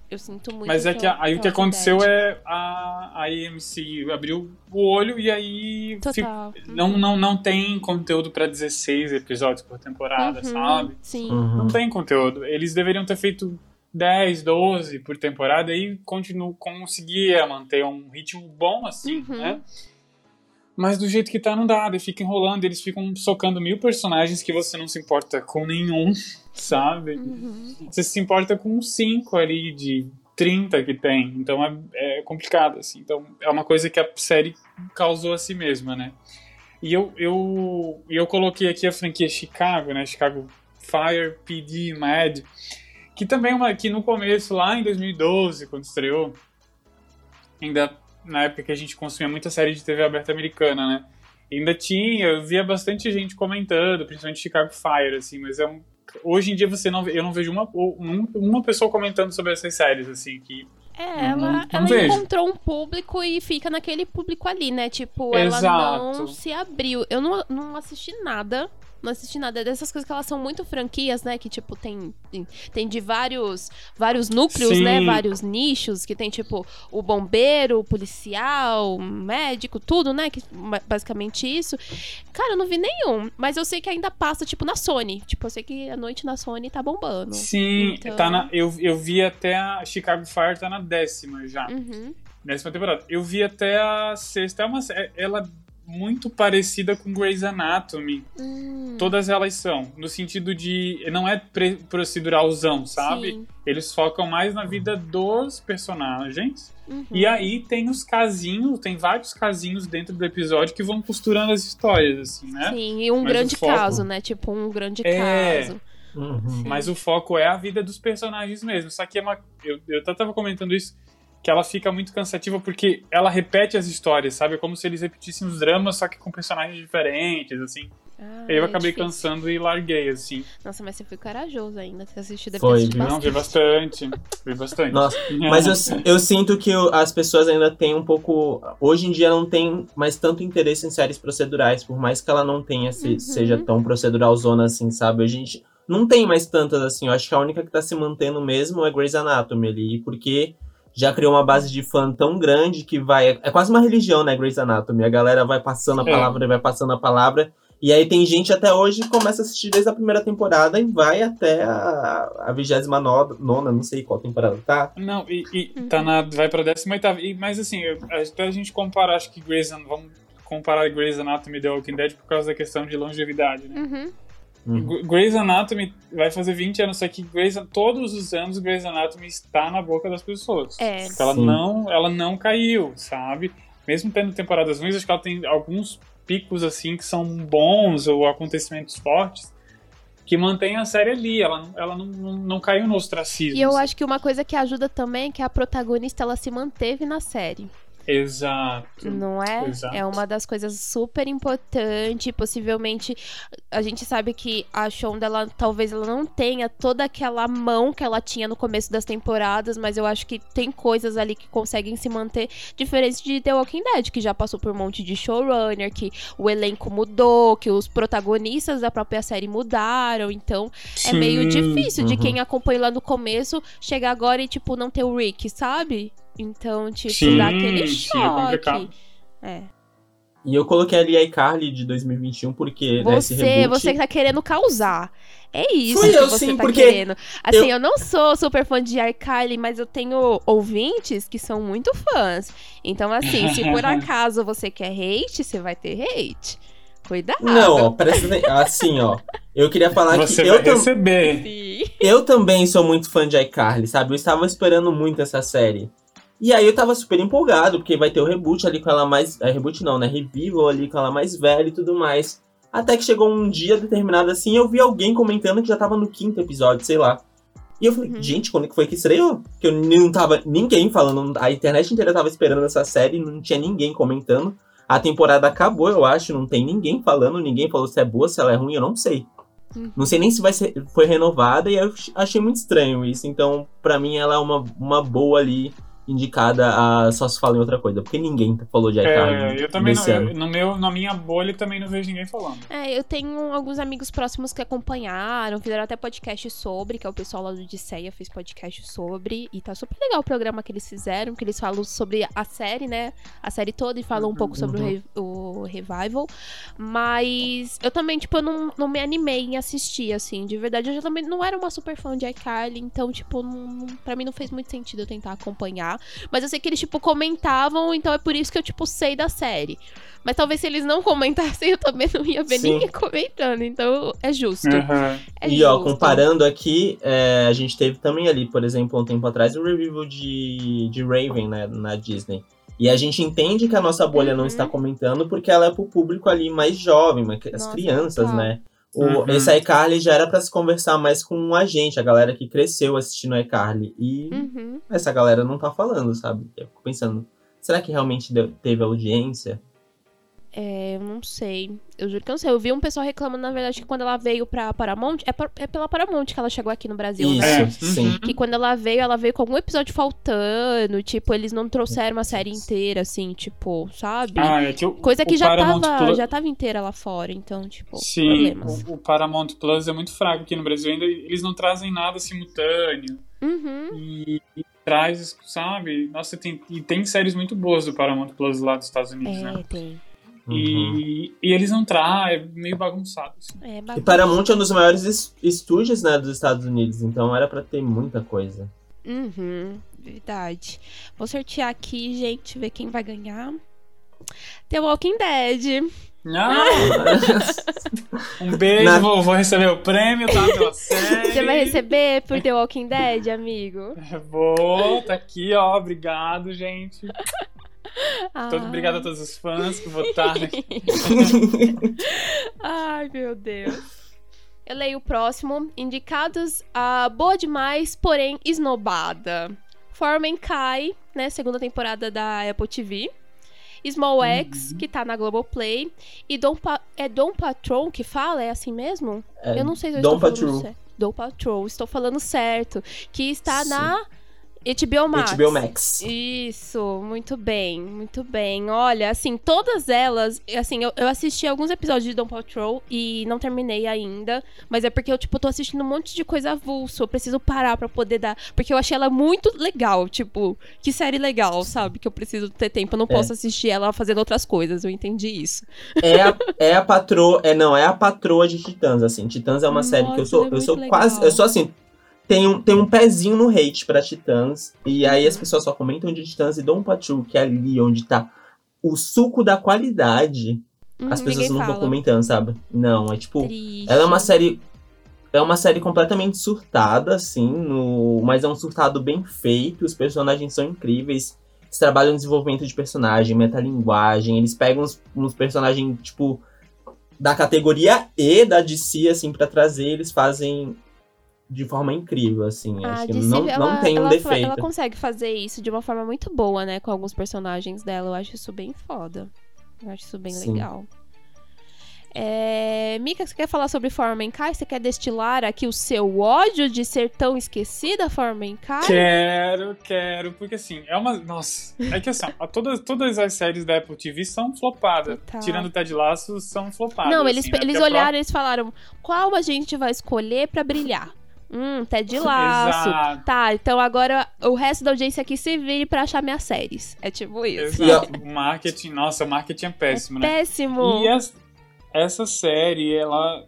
S1: Eu sinto muito
S3: Mas é que a- aí o que aconteceu é a, a AMC abriu o olho e aí
S1: Total.
S3: não, não, não tem conteúdo pra 16 episódios por temporada,
S1: Uhum,
S3: sabe?
S1: Sim.
S2: Uhum.
S3: Não tem conteúdo. Eles deveriam ter feito 10, 12 por temporada e continuo, conseguia manter um ritmo bom assim,
S1: Uhum.
S3: né? Mas do jeito que tá, não dá. Daí fica enrolando, eles ficam socando mil personagens que você não se importa com nenhum, sabe?
S1: Uhum.
S3: Você se importa com cinco ali de 30 que tem. Então é, é complicado, assim. Então é uma coisa que a série causou a si mesma, né? E eu, eu, eu coloquei aqui a franquia Chicago, né? Chicago Fire, PD, Mad. Que também é uma. Que no começo, lá em 2012, quando estreou, ainda na época que a gente consumia muita série de TV aberta americana, né? Ainda tinha, eu via bastante gente comentando, principalmente Chicago Fire, assim, mas é um, hoje em dia você não, eu não vejo uma, um- uma pessoa comentando sobre essas séries, assim, que
S1: É,
S3: Não-
S1: ela,
S3: não
S1: ela
S3: vejo.
S1: encontrou um público e fica naquele público ali, né? Tipo, ela
S3: Exato.
S1: não se abriu. Eu não, não assisti nada. Não assisti nada dessas coisas que elas são muito franquias, né? Que, tipo, tem, tem, de vários, vários núcleos,
S3: Sim.
S1: né? Vários nichos, que tem, tipo, o bombeiro, o policial, o médico, tudo, né? Que, ba- basicamente isso. Cara, eu não vi nenhum. Mas eu sei que ainda passa, tipo, na Sony. Tipo, eu sei que a noite na Sony tá bombando.
S3: Sim,
S1: Então-
S3: tá na, eu, eu vi até a Chicago Fire tá na décima já.
S1: Uhum.
S3: Décima temporada. Eu vi até a sexta. É uma, sé- ela é muito parecida com Grey's Anatomy.
S1: Hum,
S3: Todas elas são. No sentido de. Não é proceduralzão, sabe?
S1: sim.
S3: Eles focam mais na vida dos personagens.
S1: Uhum.
S3: E aí tem os casinhos, tem vários casinhos dentro do episódio que vão costurando as histórias, assim, né?
S1: Sim, e um
S3: Mas
S1: grande
S3: o foco-
S1: caso, né? Tipo, um grande
S3: É.
S1: caso.
S2: Uhum.
S3: Mas o foco é a vida dos personagens mesmo. Só que é uma. Eu, eu até tava comentando isso, que ela fica muito cansativa porque ela repete as histórias, sabe? É como se eles repetissem os dramas, só que com personagens diferentes, assim.
S1: Ah,
S3: Aí eu
S1: é
S3: acabei
S1: difícil.
S3: cansando e larguei, assim.
S1: Nossa, mas você foi corajoso ainda. Você assistiu deve
S2: Foi?
S3: Não, vi bastante. Vi bastante.
S2: Nossa, Mas eu, eu sinto que as pessoas ainda têm um pouco. Hoje em dia não tem mais tanto interesse em séries procedurais, por mais que ela não tenha se,
S1: Uhum.
S2: seja tão proceduralzona assim, sabe? A gente não tem mais tantas assim. Eu acho que a única que tá se mantendo mesmo é Grey's Anatomy ali, porque já criou uma base de fã tão grande que vai. É quase uma religião, né, Grey's Anatomy? A galera vai passando a
S3: É.
S2: palavra e vai passando a palavra. E aí tem gente até hoje que começa a assistir desde a primeira temporada e vai até a, a 29 nona, não sei qual temporada tá.
S3: Não, e, e tá na, vai pra 18 e Mas assim, até a gente comparar, acho que Grey's Anatomy. Vamos comparar Grey's Anatomy e The Walking Dead por causa da questão de longevidade, né?
S1: Uhum.
S2: Uhum.
S3: Grey's Anatomy vai fazer 20 anos, só que Grey's, todos os anos Grey's Anatomy está na boca das pessoas.
S1: É.
S3: Ela
S2: Sim.
S3: não, ela não caiu, sabe? Mesmo tendo temporadas ruins, acho que ela tem alguns picos assim que são bons ou acontecimentos fortes que mantém a série ali. Ela, não- ela não, não, não caiu no ostracismo.
S1: E eu
S3: assim.
S1: acho que uma coisa que ajuda também é que a protagonista ela se manteve na série.
S3: Exato.
S1: Não é?
S3: Exato.
S1: É uma das coisas super importantes. Possivelmente, a gente sabe que a Shonda, ela, talvez ela não tenha toda aquela mão que ela tinha no começo das temporadas, mas eu acho que tem coisas ali que conseguem se manter diferente de The Walking Dead, que já passou por um monte de showrunner, que o elenco mudou, que os protagonistas da própria série mudaram. Então, é meio
S3: Sim.
S1: difícil de
S2: Uhum.
S1: quem acompanhou lá no começo chegar agora e, tipo, não ter o Rick, sabe? Então, tipo,
S3: Sim,
S1: dá aquele
S3: sim, é
S1: choque. É.
S2: E eu coloquei ali a iCarly de 2021 porque né, esse
S1: Você,
S2: reboot...
S1: você que tá querendo causar. É isso
S2: Fui
S1: que
S2: eu,
S1: você
S2: sim,
S1: tá
S2: porque
S1: querendo. Assim, eu...
S2: eu-
S1: não sou super fã de iCarly, mas eu tenho ouvintes que são muito fãs. Então, assim, se por acaso você quer hate, você vai ter hate. Cuidado.
S2: Não, ó, presta atenção. Assim, ó. Eu queria falar
S3: Você
S2: que
S3: vai
S2: eu, tam-
S3: receber.
S1: Sim.
S2: eu também sou muito fã de iCarly, sabe? Eu estava esperando muito essa série. E aí eu tava super empolgado, porque vai ter o reboot ali com ela mais. É, reboot não, né? Revival ali com ela mais velha e tudo mais. Até que chegou um dia determinado assim, eu vi alguém comentando que já tava no quinto episódio, sei lá. E eu falei,
S1: Uhum.
S2: gente, quando que foi que estreou? Que eu não tava ninguém falando, a internet inteira tava esperando essa série, não tinha ninguém comentando. A temporada acabou, eu acho, não tem ninguém falando, ninguém falou se é boa, se ela é ruim, eu não sei.
S1: Uhum.
S2: Não sei nem se vai ser, foi renovada e eu achei muito estranho isso. Então, pra mim, ela é uma, uma boa ali, indicada a só se fala em outra coisa. Porque ninguém falou de iCarly
S3: É, eu também
S2: nesse
S3: não,
S2: ano.
S3: eu- no meu, na minha bolha também não vejo ninguém falando.
S1: É, eu tenho alguns amigos próximos que acompanharam, fizeram até podcast sobre, que é o pessoal lá do Odisseia fez podcast sobre, e tá super legal o programa que eles fizeram, que eles falam sobre a série, né? A série toda e falam um pouco sobre o,
S2: Uhum.
S1: re- o revival. Mas eu também, tipo, eu não, não me animei em assistir, assim, de verdade. Eu já também não era uma super fã de iCarly, então, tipo, não- pra mim não fez muito sentido eu tentar acompanhar. Mas eu sei que eles, tipo, comentavam, então é por isso que eu, tipo, sei da série. Mas talvez se eles não comentassem, eu também não ia ver
S2: Sim.
S1: ninguém comentando. Então é justo.
S3: Aham.
S1: É
S2: e ó,
S1: justo.
S2: comparando aqui, é, a gente teve também ali, por exemplo, um tempo atrás, o revival de, de Raven, né, na Disney. E a gente entende que a nossa bolha não
S1: Uhum.
S2: está comentando porque ela é pro público ali mais jovem, as
S1: Nossa,
S2: crianças,
S1: total.
S2: né? O,
S3: Uhum.
S2: Esse iCarly já era pra se conversar mais com a gente, a galera que cresceu assistindo iCarly. E
S1: Uhum.
S2: essa galera não tá falando, sabe? Eu fico pensando, será que realmente deu- teve audiência?
S1: É, eu não sei. Eu juro que eu não sei. Eu vi um pessoal reclamando, na verdade, que quando ela veio pra Paramount. É, por- é pela Paramount que ela chegou aqui no Brasil,
S2: Isso,
S1: né?
S3: É.
S2: sim.
S1: Que quando ela veio, ela veio com algum episódio faltando. Tipo, eles não trouxeram uma série inteira, assim, tipo, sabe?
S3: Ah, é que o,
S1: Coisa que
S3: o
S1: já
S3: Paramount
S1: tava,
S3: Plus-
S1: já tava inteira lá fora, então, tipo,
S3: Sim,
S1: problemas.
S3: o, o Paramount Plus é muito fraco aqui no Brasil. Ainda eles não trazem nada simultâneo.
S1: Uhum.
S3: E, e traz, sabe? Nossa, tem, e tem séries muito boas do Paramount Plus lá dos Estados Unidos, né?
S1: É, tem.
S2: Uhum.
S3: E, e eles não trazem, é meio bagunçado. Assim.
S1: É,
S2: E
S1: bagunça.
S2: Paramount é um dos maiores es- estúdios, né, dos Estados Unidos, então era pra ter muita coisa.
S1: Uhum, verdade. Vou sortear aqui, gente, ver quem vai ganhar. The Walking Dead.
S3: Ah, um beijo,
S2: Na-
S3: vou, vou receber o prêmio, tá? Pela série.
S1: Você vai receber por The Walking Dead, amigo?
S3: Vou, tá aqui, ó. Obrigado, gente.
S1: Ah.
S3: Todo, obrigado a todos os fãs que votaram.
S1: Ai, meu Deus. Eu leio o próximo. Indicados a boa demais, porém esnobada. Foreman Kai, né? Segunda temporada da Apple TV. Small X, que tá na Globoplay, e Dom pa é Dom Patron que fala, é assim mesmo?
S2: É,
S1: eu não sei se eu
S2: Dom
S1: estou
S2: Patrol.
S1: falando certo. Dom Patrol, estou falando certo. Que está
S2: Sim.
S1: na HBO Max.
S2: HBO Max.
S1: Isso, muito bem, muito bem. Olha, assim, todas elas, assim, eu, eu assisti alguns episódios de Dom Patrol e não terminei ainda, mas é porque eu, tipo, tô assistindo um monte de coisa avulso, eu preciso parar pra poder dar, porque eu achei ela muito legal, tipo, que série legal, sabe? Que eu preciso ter tempo, eu não
S2: É.
S1: posso assistir ela fazendo outras coisas, eu entendi isso.
S2: É a, é a patroa. É, não, é a patroa de Titãs, assim. Titãs é uma
S1: Nossa,
S2: série que eu sou.
S1: é
S2: eu sou
S1: muito
S2: quase.
S1: legal.
S2: Eu sou assim. Tem um, tem um pezinho no hate pra Titãs. E aí as pessoas só comentam de Titãs e Dom Patrol, que é ali onde tá o suco da qualidade.
S1: Hum,
S2: as pessoas não estão comentando, sabe? Não, é tipo.
S1: Triste.
S2: Ela é uma série. É uma série completamente surtada, assim, no... mas é um surtado bem feito. Os personagens são incríveis. Eles trabalham no desenvolvimento de personagem, metalinguagem. Eles pegam uns, uns personagens, tipo, da categoria E da DC, assim, pra trazer. Eles fazem de forma incrível, assim.
S1: A
S2: Acho que
S1: DC,
S2: não,
S1: ela,
S2: não tem um
S1: ela,
S2: defeito.
S1: Ela consegue fazer isso de uma forma muito boa, né? Com alguns personagens dela. Eu acho isso bem foda. Eu acho isso bem
S2: Sim.
S1: legal. É... Mika, você quer falar sobre Formenkai? Você quer destilar aqui o seu ódio de ser tão esquecida, Formenkai?
S3: Quero, quero, porque assim, é uma. Nossa, é que assim, todas, todas as séries da Apple TV são flopadas.
S1: Total.
S3: Tirando Ted Laço, são flopadas.
S1: Não, eles,
S3: assim, né?
S1: eles
S3: a
S1: olharam e eles falaram: qual a gente vai escolher pra brilhar? Hum, Ted Laço.
S3: Exato.
S1: Tá, então agora o resto da audiência aqui se vire pra achar minhas séries. É tipo isso.
S3: Exato. O marketing, nossa, o marketing é péssimo, né?
S1: Péssimo.
S3: E as- essa série, ela.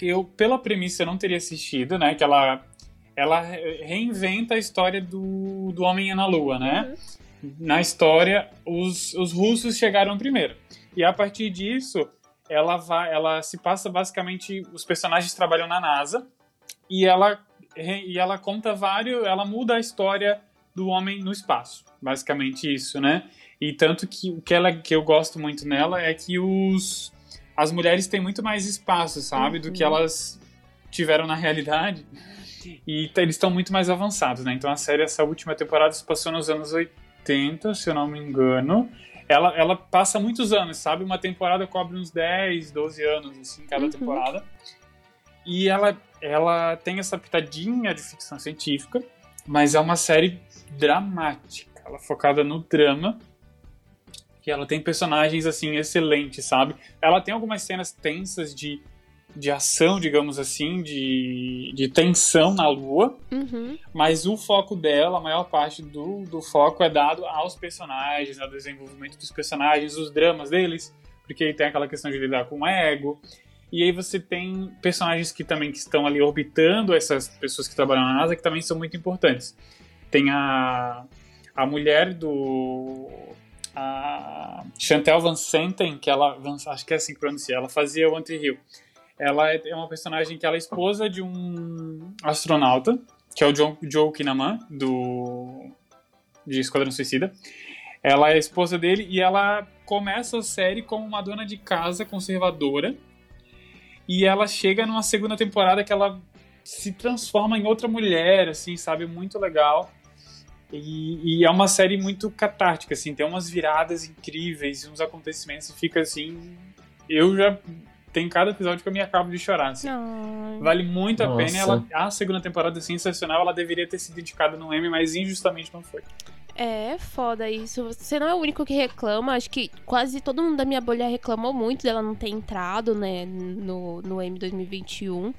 S3: Eu, pela premissa, eu não teria assistido, né? Que ela. Ela re- reinventa a história do, do Homem na Lua, né? Na história, os, os russos chegaram primeiro. E a partir disso, ela vai. Ela se passa basicamente. Os personagens trabalham na NASA. E ela, e ela conta vários. Ela muda a história do homem no espaço. Basicamente isso, né? E tanto que o que, ela, que eu gosto muito nela é que os, as mulheres têm muito mais espaço, sabe? Do que
S1: Uhum.
S3: elas tiveram na realidade. E eles estão muito mais avançados, né? Então a série, essa última temporada, se passou nos anos 80, se eu não me engano. Ela, ela passa muitos anos, sabe? Uma temporada cobre uns 10, 12 anos, assim, cada
S1: Uhum.
S3: temporada. E ela, ela tem essa pitadinha de ficção científica, mas é uma série dramática. Ela é focada no drama. Que ela tem personagens, assim, excelentes, sabe? Ela tem algumas cenas tensas de, de ação, digamos assim, de, de tensão na lua.
S1: Uhum.
S3: Mas o foco dela, a maior parte do, do foco é dado aos personagens, ao desenvolvimento dos personagens, os dramas deles, porque tem aquela questão de lidar com o ego. E aí você tem personagens que também que estão ali orbitando essas pessoas que trabalham na NASA, que também são muito importantes. Tem a, a mulher do... A Chantel Van Santen, que ela... Acho que é assim que pronuncia. Ela fazia o Anti Hill. Ela é é uma personagem que ela é esposa de um astronauta, que é o John, Joe Kinnaman, do de Esquadrão Suicida. Ela é esposa dele e ela começa a série como uma dona de casa conservadora. E ela chega numa segunda temporada que ela se transforma em outra mulher, assim, sabe? Muito legal. E, e é uma série muito catártica, assim, tem umas viradas incríveis, uns acontecimentos, e fica assim. Eu já. Tem cada episódio que eu me acabo de chorar, assim.
S1: Ai.
S3: Vale muito a
S2: Nossa.
S3: pena. Ela, a segunda temporada é sensacional. Ela deveria ter sido indicada no Emmy, mas injustamente não foi.
S1: É foda isso. Você não é o único que reclama. Acho que quase todo mundo da minha bolha reclamou muito dela não ter entrado, né, no, no M 2021.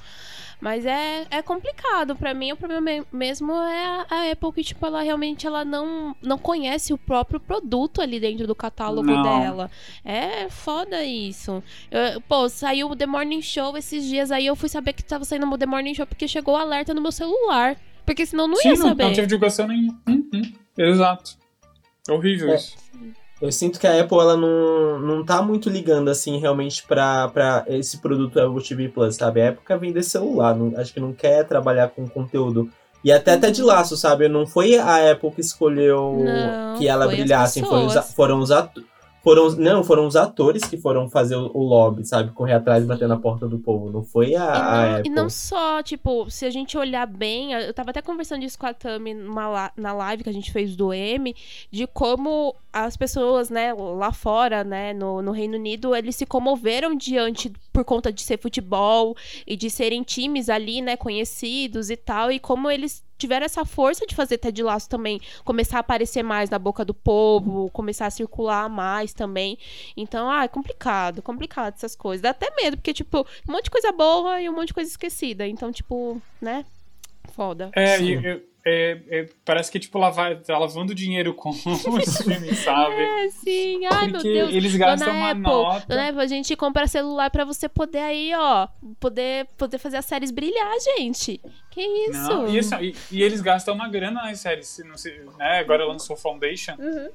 S1: Mas é, é complicado. Pra mim, o problema me- mesmo é a, Apple que, tipo, ela realmente ela não, não conhece o próprio produto ali dentro do catálogo
S3: Não.
S1: dela. É foda isso. Eu- pô, saiu o The Morning Show esses dias aí. Eu fui saber que tava saindo o The Morning Show porque chegou o alerta no meu celular. Porque senão não
S3: Sim,
S1: ia
S3: não,
S1: saber.
S3: não teve divulgação nenhuma. Uhum, Exato. Horrível
S2: É.
S3: isso.
S2: Eu sinto que a Apple ela não, não tá muito ligando assim realmente pra, pra esse produto Apple TV Plus, sabe? A Apple quer vender celular, não- acho que não quer trabalhar com conteúdo. E até até de laço, sabe? Não foi a Apple que escolheu
S1: Não,
S2: que ela
S1: foi as
S2: brilhasse, foi os foram os, atu- Foram, não, foram os atores que foram fazer o, o lobby, sabe? Correr atrás e bater na porta do povo. Não foi a,
S1: E
S2: a
S1: não,
S2: Apple.
S1: e não só, tipo, se a gente olhar bem, eu tava até conversando isso com a Tami numa na live que a gente fez do M, de como as pessoas, né, lá fora, né, no, no Reino Unido, eles se comoveram diante, por conta de ser futebol e de serem times ali, né, conhecidos e tal, e como eles tiveram essa força de fazer Ted Lasso também começar a aparecer mais na boca do povo, começar a circular mais também. Então, ah, é complicado, complicado essas coisas. Dá até medo, porque, tipo, um monte de coisa boa e um monte de coisa esquecida. Então, tipo, né? Foda.
S3: É,
S2: Sim.
S3: e, eu- é, é, parece que, tipo, lavar, tá lavando dinheiro com os filmes, sabe?
S1: É, sim. Ai, meu
S3: Porque
S1: Deus.
S3: eles gastam
S1: Dona
S3: uma
S1: Apple,
S3: nota.
S1: Dona Apple, a gente compra celular pra você poder aí, ó, poder, poder fazer as séries brilhar, gente. Que isso?
S3: Não, e, assim, e, e eles gastam uma grana nas séries. se Não sei, né? Agora lançou Foundation.
S1: Uhum.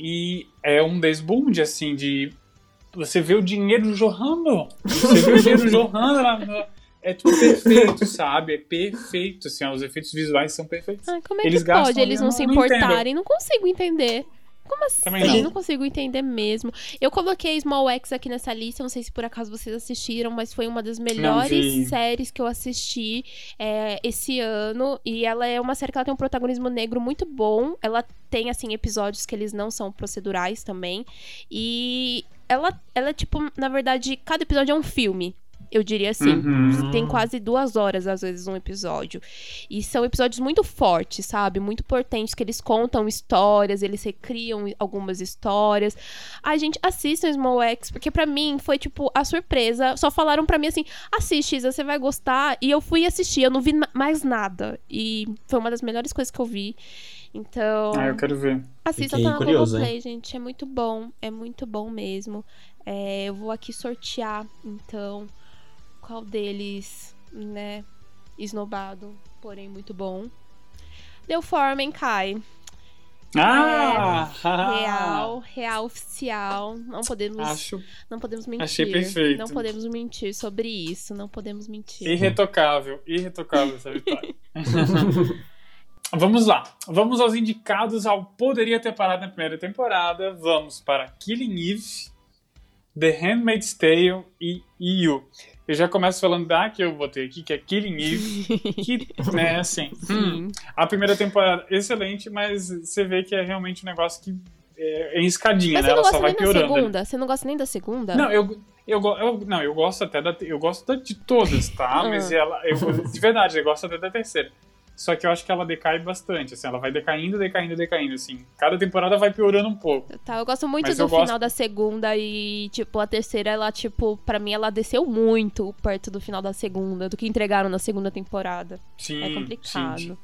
S3: E é um desbunde, assim, de. Você vê o dinheiro jorrando. Você vê o dinheiro jorrando. na- é tudo perfeito, sabe? É perfeito, assim, ó, os efeitos visuais são perfeitos.
S1: Ai, como é
S3: Eles
S1: que pode eles não se
S3: não- não
S1: importarem? Não consigo entender. Como assim?
S3: Também
S1: não.
S2: não.
S1: consigo entender mesmo. Eu coloquei Small X aqui nessa lista, não sei se por acaso vocês assistiram, mas foi uma das melhores séries que eu assisti é, esse ano. E ela é uma série que ela tem um protagonismo negro muito bom. Ela tem, assim, episódios que eles não são procedurais também. E ela, ela é, tipo, na verdade, cada episódio é um filme. Eu diria assim.
S3: Uhum.
S1: Tem quase duas horas, às vezes, um episódio. E são episódios muito fortes, sabe? Muito potentes, que eles contam histórias, eles recriam algumas histórias. Ai, gente, assistam Small X, porque pra mim foi, tipo, a surpresa. Só falaram pra mim assim, assiste, Isa, você vai gostar. E eu fui assistir, eu não vi mais nada. E foi uma das melhores coisas que eu vi. Então,
S3: Ah, eu quero ver.
S1: assista
S2: Fiquei
S1: tá na
S2: curioso,
S1: Globoplay, gente. É muito bom, é muito bom mesmo. É, eu vou aqui sortear, então, qual deles, né, esnobado, porém muito bom. Deu Foreman cai.
S3: Ah!
S1: Real, real oficial. Não podemos,
S3: Acho
S1: não podemos mentir.
S3: achei perfeito.
S1: Não podemos mentir sobre isso. Não podemos mentir.
S3: irretocável. Irretocável essa vitória. Vamos lá. Vamos aos indicados ao Poderia Ter Parado na primeira temporada. Vamos para Killing Eve, The Handmaid's Tale e You. Eu já começo falando da que eu botei aqui, que é Killing Eve, que, né, assim, hum, a primeira temporada excelente, mas você vê que é realmente um negócio que é, é em escadinha,
S1: Mas
S3: né? Ela só vai piorando.
S1: segunda? Você não gosta nem da segunda?
S3: Não, eu, eu, eu, não, eu gosto até da, eu gosto de todas, tá?
S1: Ah.
S3: Mas ela, eu, de verdade, eu gosto até da terceira. Só que eu acho que ela decai bastante, assim, ela vai decaindo, decaindo, decaindo, assim. Cada temporada vai piorando um pouco.
S1: Tá, eu gosto muito
S3: Mas
S1: do final
S3: gosto-
S1: da segunda e, tipo, a terceira, ela, tipo, pra mim, ela desceu muito perto do final da segunda, do que entregaram na segunda temporada.
S3: Sim,
S1: É complicado.
S3: sim.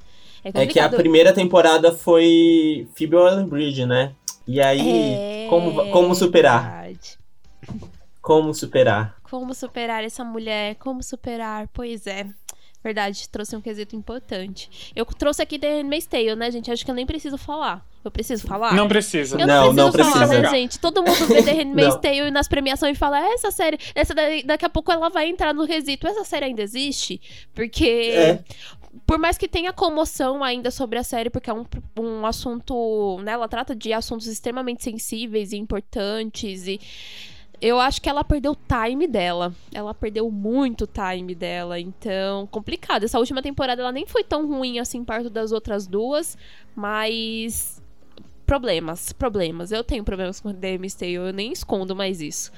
S1: É
S2: É que a
S1: complicado.
S2: primeira temporada foi Phoebe Waller-Bridge, né? E aí,
S1: É
S2: como, como superar?
S1: verdade.
S2: Como superar?
S1: Como superar essa mulher? Como superar? Pois é. Verdade, trouxe um quesito importante. Eu trouxe aqui The Handmaid's Tale, né, gente? Acho que eu nem preciso falar. Eu preciso falar?
S3: Não precisa.
S1: Eu
S2: Não,
S1: não
S2: não
S1: preciso falar,
S2: precisa.
S1: né, gente? Todo mundo vê The Handmaid's
S2: Não.
S1: Tale nas premiações e fala, "É, essa série, essa daí, daqui a pouco ela vai entrar no resito. Essa série ainda existe? Porque
S2: É.
S1: por mais que tenha comoção ainda sobre a série, porque é um, um assunto, né, ela trata de assuntos extremamente sensíveis e importantes e eu acho que ela perdeu o time dela. Ela perdeu muito o time dela. Então, complicado. Essa última temporada ela nem foi tão ruim assim perto das outras duas, mas problemas, problemas. Eu tenho problemas com Tale, eu nem escondo mais isso.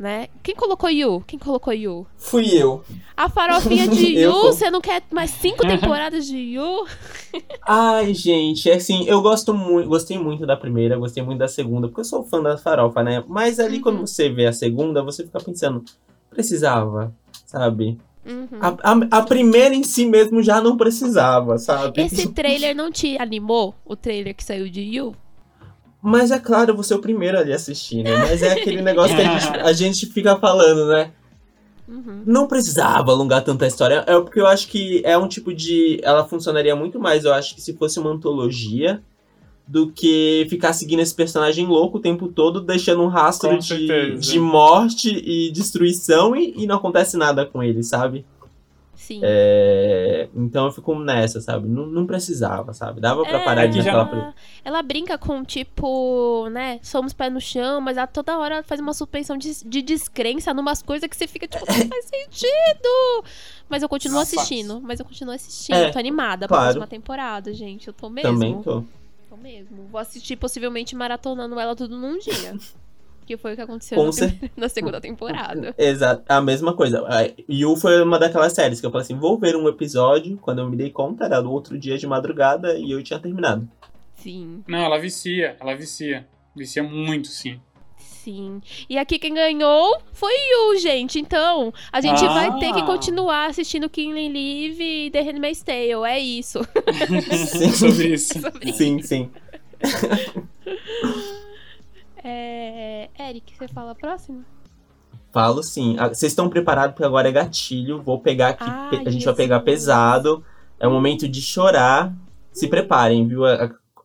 S1: Né? Quem colocou Yu? Quem colocou Yu?
S2: Fui eu.
S1: A farofinha de Yu? Você não quer mais cinco temporadas de Yu?
S2: Ai, gente, é assim, eu gosto muito, gostei muito da primeira, gostei muito da segunda, porque eu sou fã da farofa, né? Mas ali
S1: Uhum.
S2: quando você vê a segunda, você fica pensando, precisava, sabe?
S1: Uhum.
S2: A, a, a primeira em si mesmo já não precisava, sabe?
S1: Esse trailer não te animou? O trailer que saiu de Yu?
S2: Mas é claro, você é o primeiro ali a assistir, né? Mas é aquele negócio que a gente, a gente fica falando, né?
S1: Uhum.
S2: Não precisava alongar tanta história. É porque eu acho que é um tipo de. Ela funcionaria muito mais, eu acho que se fosse uma antologia, do que ficar seguindo esse personagem louco o tempo todo, deixando um rastro de, de morte e destruição e, e não acontece nada com ele, sabe?
S1: Sim.
S2: É, então eu fico nessa, sabe? Não, não precisava, sabe? Dava pra
S1: É,
S2: parar de
S3: já-
S1: ela, ela brinca com, tipo, né? Somos pé no chão, mas ela toda hora ela faz uma suspensão de, de descrença numas coisas que você fica, tipo, não faz sentido. Mas eu continuo
S3: faz.
S1: assistindo. Mas eu continuo assistindo.
S2: É,
S1: tô animada pra
S2: claro.
S1: próxima temporada, gente. Eu tô mesmo.
S2: Também tô.
S1: Tô mesmo. Vou assistir possivelmente maratonando ela tudo num dia. que foi o que aconteceu na,
S2: cer-
S1: primeira- na segunda temporada.
S2: Exato, a mesma coisa. Yu foi uma daquelas séries que eu falei assim: vou ver um episódio. Quando eu me dei conta, era do outro dia de madrugada e eu tinha terminado.
S1: Sim,
S3: Não, ela vicia, ela vicia. Vicia muito, sim.
S1: sim. E aqui quem ganhou foi Yu, gente. Então, a gente
S3: Ah.
S1: vai ter que continuar assistindo Killing Live e The Handmaid's Tale. É isso.
S2: Sim,
S3: Sobre isso.
S2: sim, sim.
S1: É... Eric, você fala a próxima?
S2: Falo sim. Ah, Vocês estão preparados porque agora é gatilho. Vou pegar aqui. Pe- a gente vai pegar pesado. É o momento de chorar. Se preparem, viu?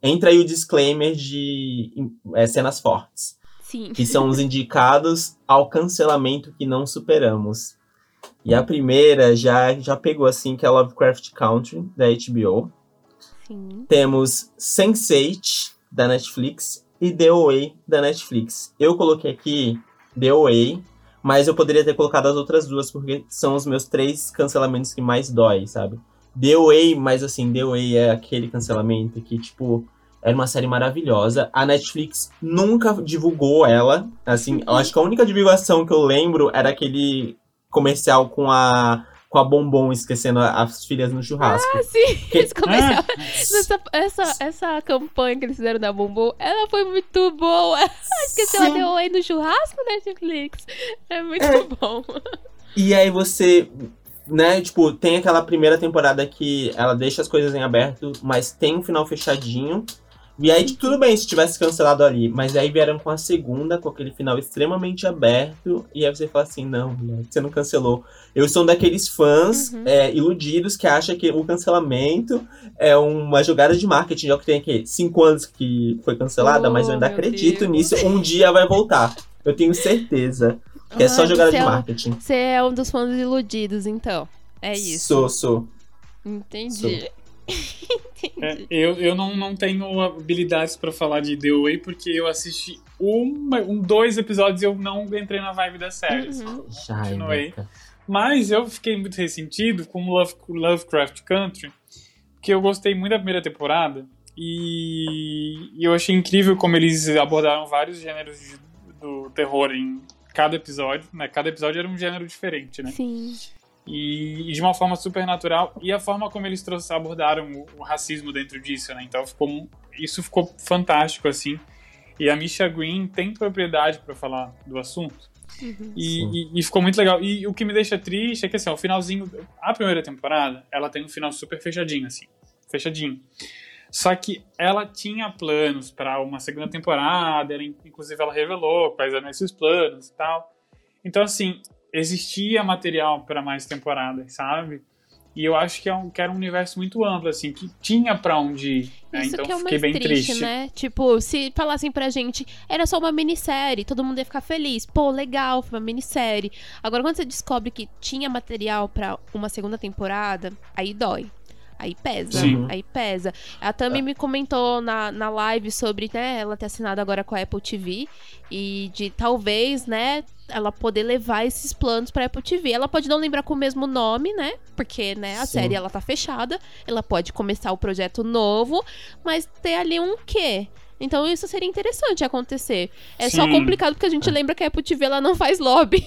S2: Entra aí o disclaimer de é, cenas fortes.
S1: Sim.
S2: que são os indicados ao cancelamento que não superamos. E a primeira já, já pegou assim, que é Lovecraft Country, da HBO.
S1: Sim.
S2: Temos Sense8, da Netflix, e The Away, da Netflix. Eu coloquei aqui The Away, mas eu poderia ter colocado as outras duas, porque são os meus três cancelamentos que mais dói, sabe? The Away, mas assim, The Away é aquele cancelamento que, tipo, era uma série maravilhosa. A Netflix nunca divulgou ela. Assim, eu acho que a única divulgação que eu lembro era aquele comercial com a com a Bombom esquecendo as filhas no churrasco.
S1: Ah, sim.
S3: Ah,
S1: Essa, essa, essa campanha que eles fizeram da Bombom, ela foi muito boa. Esqueceu a
S2: Sim.
S1: deu aí no churrasco Netflix. É muito
S2: É.
S1: bom.
S2: E aí você, né, tipo, tem aquela primeira temporada que ela deixa as coisas em aberto, mas tem um final fechadinho. E aí, tudo bem se tivesse cancelado ali, mas aí vieram com a segunda, com aquele final extremamente aberto, e aí você fala assim, não, mulher, você não cancelou. Eu sou um daqueles fãs
S1: Uhum.
S2: é, iludidos que acham que o cancelamento é uma jogada de marketing, já que tem aqui cinco anos que foi cancelada,
S1: Oh,
S2: mas eu ainda
S1: meu
S2: acredito
S1: Deus.
S2: nisso, um dia vai voltar. Eu tenho certeza. Que é só jogada de
S1: é um-
S2: marketing.
S1: Você é um dos fãs iludidos, então. É isso.
S2: Sou, sou.
S1: Entendi.
S3: É, eu eu não, não tenho habilidades pra falar de The Way porque eu assisti uma, um, dois episódios e eu não entrei na vibe da série.
S1: Uhum.
S2: Já,
S3: Continuei. Mas eu fiquei muito ressentido com Love, Lovecraft Country, porque eu gostei muito da primeira temporada e, e eu achei incrível como eles abordaram vários gêneros de- do terror em cada episódio. Né? Cada episódio era um gênero diferente, né?
S1: Sim.
S3: E, e de uma forma super natural e a forma como eles trouxe, abordaram o, o racismo dentro disso, né? Então ficou um- isso ficou fantástico assim. E a Misha Green tem propriedade para falar do assunto.
S1: Uhum.
S3: E, e- e ficou muito legal. E o que me deixa triste é que assim, o finalzinho, a primeira temporada, ela tem um final super fechadinho assim, fechadinho. Só que ela tinha planos para uma segunda temporada, ela, inclusive ela revelou quais eram esses planos e tal. Então assim, existia material para mais temporadas, sabe? E eu acho que, é um, que era um universo muito amplo, assim, que tinha para onde ir. né?
S1: Isso
S3: Então
S1: que é o
S3: fiquei
S1: mais
S3: bem
S1: triste,
S3: triste.
S1: né? Tipo, se falassem pra gente, era só uma minissérie, todo mundo ia ficar feliz. Pô, legal, foi uma minissérie. Agora, quando você descobre que tinha material pra uma segunda temporada, aí dói. Aí pesa,
S3: Sim.
S1: aí pesa. A Tami me comentou na, na live sobre, né, ela ter assinado agora com a Apple TV e de talvez, né, ela poder levar esses planos pra Apple TV. Ela pode não lembrar com o mesmo nome, né, porque, né, a
S2: Sim.
S1: série ela tá fechada, ela pode começar o projeto novo, mas ter ali um quê? Então isso seria interessante acontecer. É só
S3: Sim.
S1: complicado porque a gente lembra que a Apple TV ela não faz lobby.